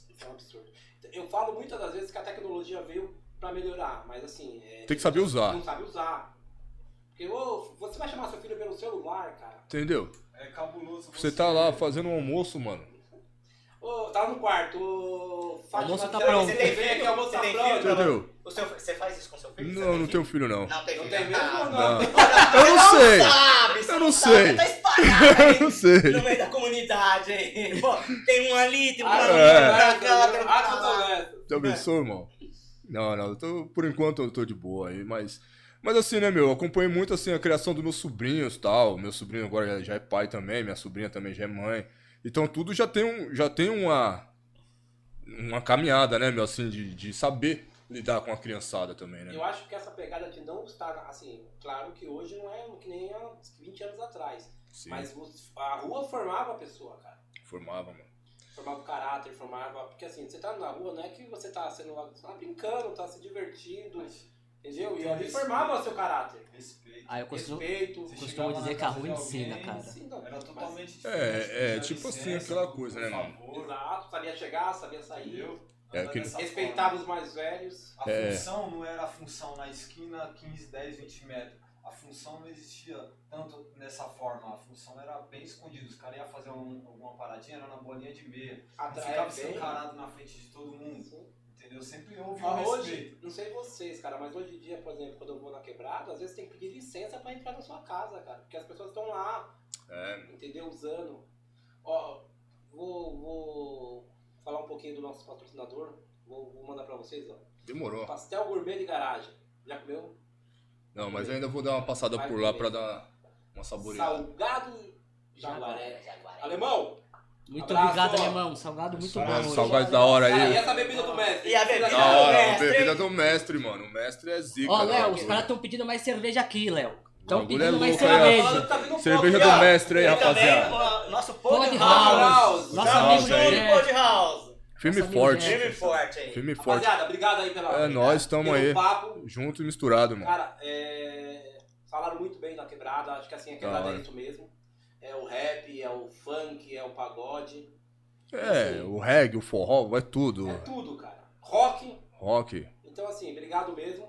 Isso é um absurdo. Eu falo muitas das vezes que a tecnologia veio pra melhorar, mas assim. é, Tem que saber usar. Não sabe usar. Porque ô, você vai chamar seu filho pelo celular, cara. Entendeu? É cabuloso. Você tá lá fazendo um almoço, mano. Ô, tá no quarto, ô, Fátima, Almoço tá você pronto. Você tem filho, que almoço Você tá tem pronto. filho? Entendeu? O seu, você faz isso com seu filho? Não, tem não filho? tenho filho, não. Não tem Não filho. Ah, Não. não? Eu não sei. Sabe, você Eu não sabe, sei. Tá espalhado Eu não sei. no meio da comunidade aí. Pô, tem um ali, tem um Ah, ali, É. pra cá, tem um Ah, pra que lá. Já pensou, irmão? Não, não, eu tô, por enquanto eu tô de boa aí, mas. Mas assim, né, meu, eu acompanhei muito assim a criação dos meus sobrinhos tal. Meu sobrinho agora já- é pai também, minha sobrinha também já é mãe. Então tudo já tem, um, já tem uma. Uma caminhada, né, meu, assim, de, de saber lidar com a criançada também, né? Eu acho que essa pegada de não estar, assim, claro que hoje não é que nem há 20 anos atrás. Sim, Mas a rua formava a pessoa, cara. formava, mano. formava o caráter, formava. Porque assim, você tá na rua, não é que você tá sendo. Você tá brincando, tá se divertindo. Entendeu? E Tem ali formava o seu caráter. Respeito. Aí eu costumo, Respeito. Você costumo dizer que a rua de ensina, cara. Ensina, Era totalmente diferente. É, é, Pedia tipo assim, aquela coisa, né, mano? favor, Exato, sabia chegar, sabia sair. Entendeu? É Respeitava os mais velhos. A É. função não era a função na esquina 15, 10, 20 metros. A função não existia tanto nessa forma. A função era bem escondida. Os caras iam fazer um- alguma paradinha, era na bolinha de meia. Atrás ficava bem. escancarado na frente de todo mundo. Entendeu? Sempre houve um Ah, hoje, não sei vocês, cara, mas hoje em dia, por exemplo, quando eu vou na quebrada, às vezes tem que pedir licença pra entrar na sua casa, cara. Porque as pessoas estão lá, É, entendeu? Usando. Ó, vou, vou falar um pouquinho do nosso patrocinador. Vou, vou mandar pra vocês, ó. demorou. Pastel gourmet de garagem. Já comeu? Não, mas eu ainda vou dar uma passada por lá pra dar uma saboreada. Salgado jaguaré. Alemão! Muito Abraço. obrigado, alemão. Salgado muito bom. salgado da hora Cara, e aí. essa bebida do mestre? E a bebida Da do hora, mestre. bebida do mestre, mano. O mestre é zica. Ó, da Léo, os caras estão pedindo mais cerveja aqui, Léo. Estão bagulho pedindo é mais louco aí, ó. cerveja. Tá vindo um Cerveja pouco, do ó. mestre aí, E também rapaziada. o nosso Pod Pod House. House. Nosso Tamo amigo junto. Pod House. Firme e Nossa, forte. amigo Firme e forte aí. Firme e forte. Rapaziada, obrigado aí pela. É nóis, tamo pelo aí. papo. Junto e misturado, mano. Cara, é, falaram muito bem da quebrada, acho que assim, a quebrada Da é isso mesmo. É o rap, é o funk, é o pagode. É, o reggae, o forró, é tudo. É tudo, cara. Rock. Rock. Então, assim, obrigado mesmo.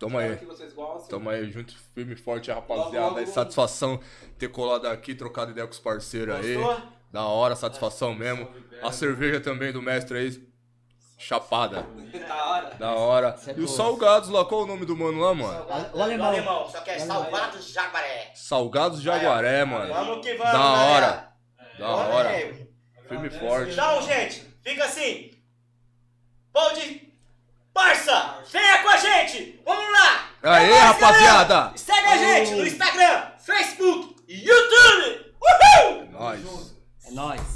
Tamo Espero aí. que vocês gostem. Tamo aí, junto, firme e forte, rapaziada. Logo, logo. Aí, satisfação ter colado aqui, trocado ideia com os parceiros aí. Gostou? Da hora, satisfação mesmo. A cerveja também do mestre aí. Chapada. Da hora. Da hora. É e o Salgados lá, qual é o nome do mano lá, mano? É o alemão. Só que é, é Salgados Jaguaré. Salgados Jaguaré, mano. Vamos que vamos. Da hora. Da hora. Firme forte. Então, gente, fica assim. Pode. Parça, venha com a gente. Vamos lá. Aê, rapaziada. Segue a gente no Instagram, Facebook e YouTube. Uhul. É nóis. É nóis.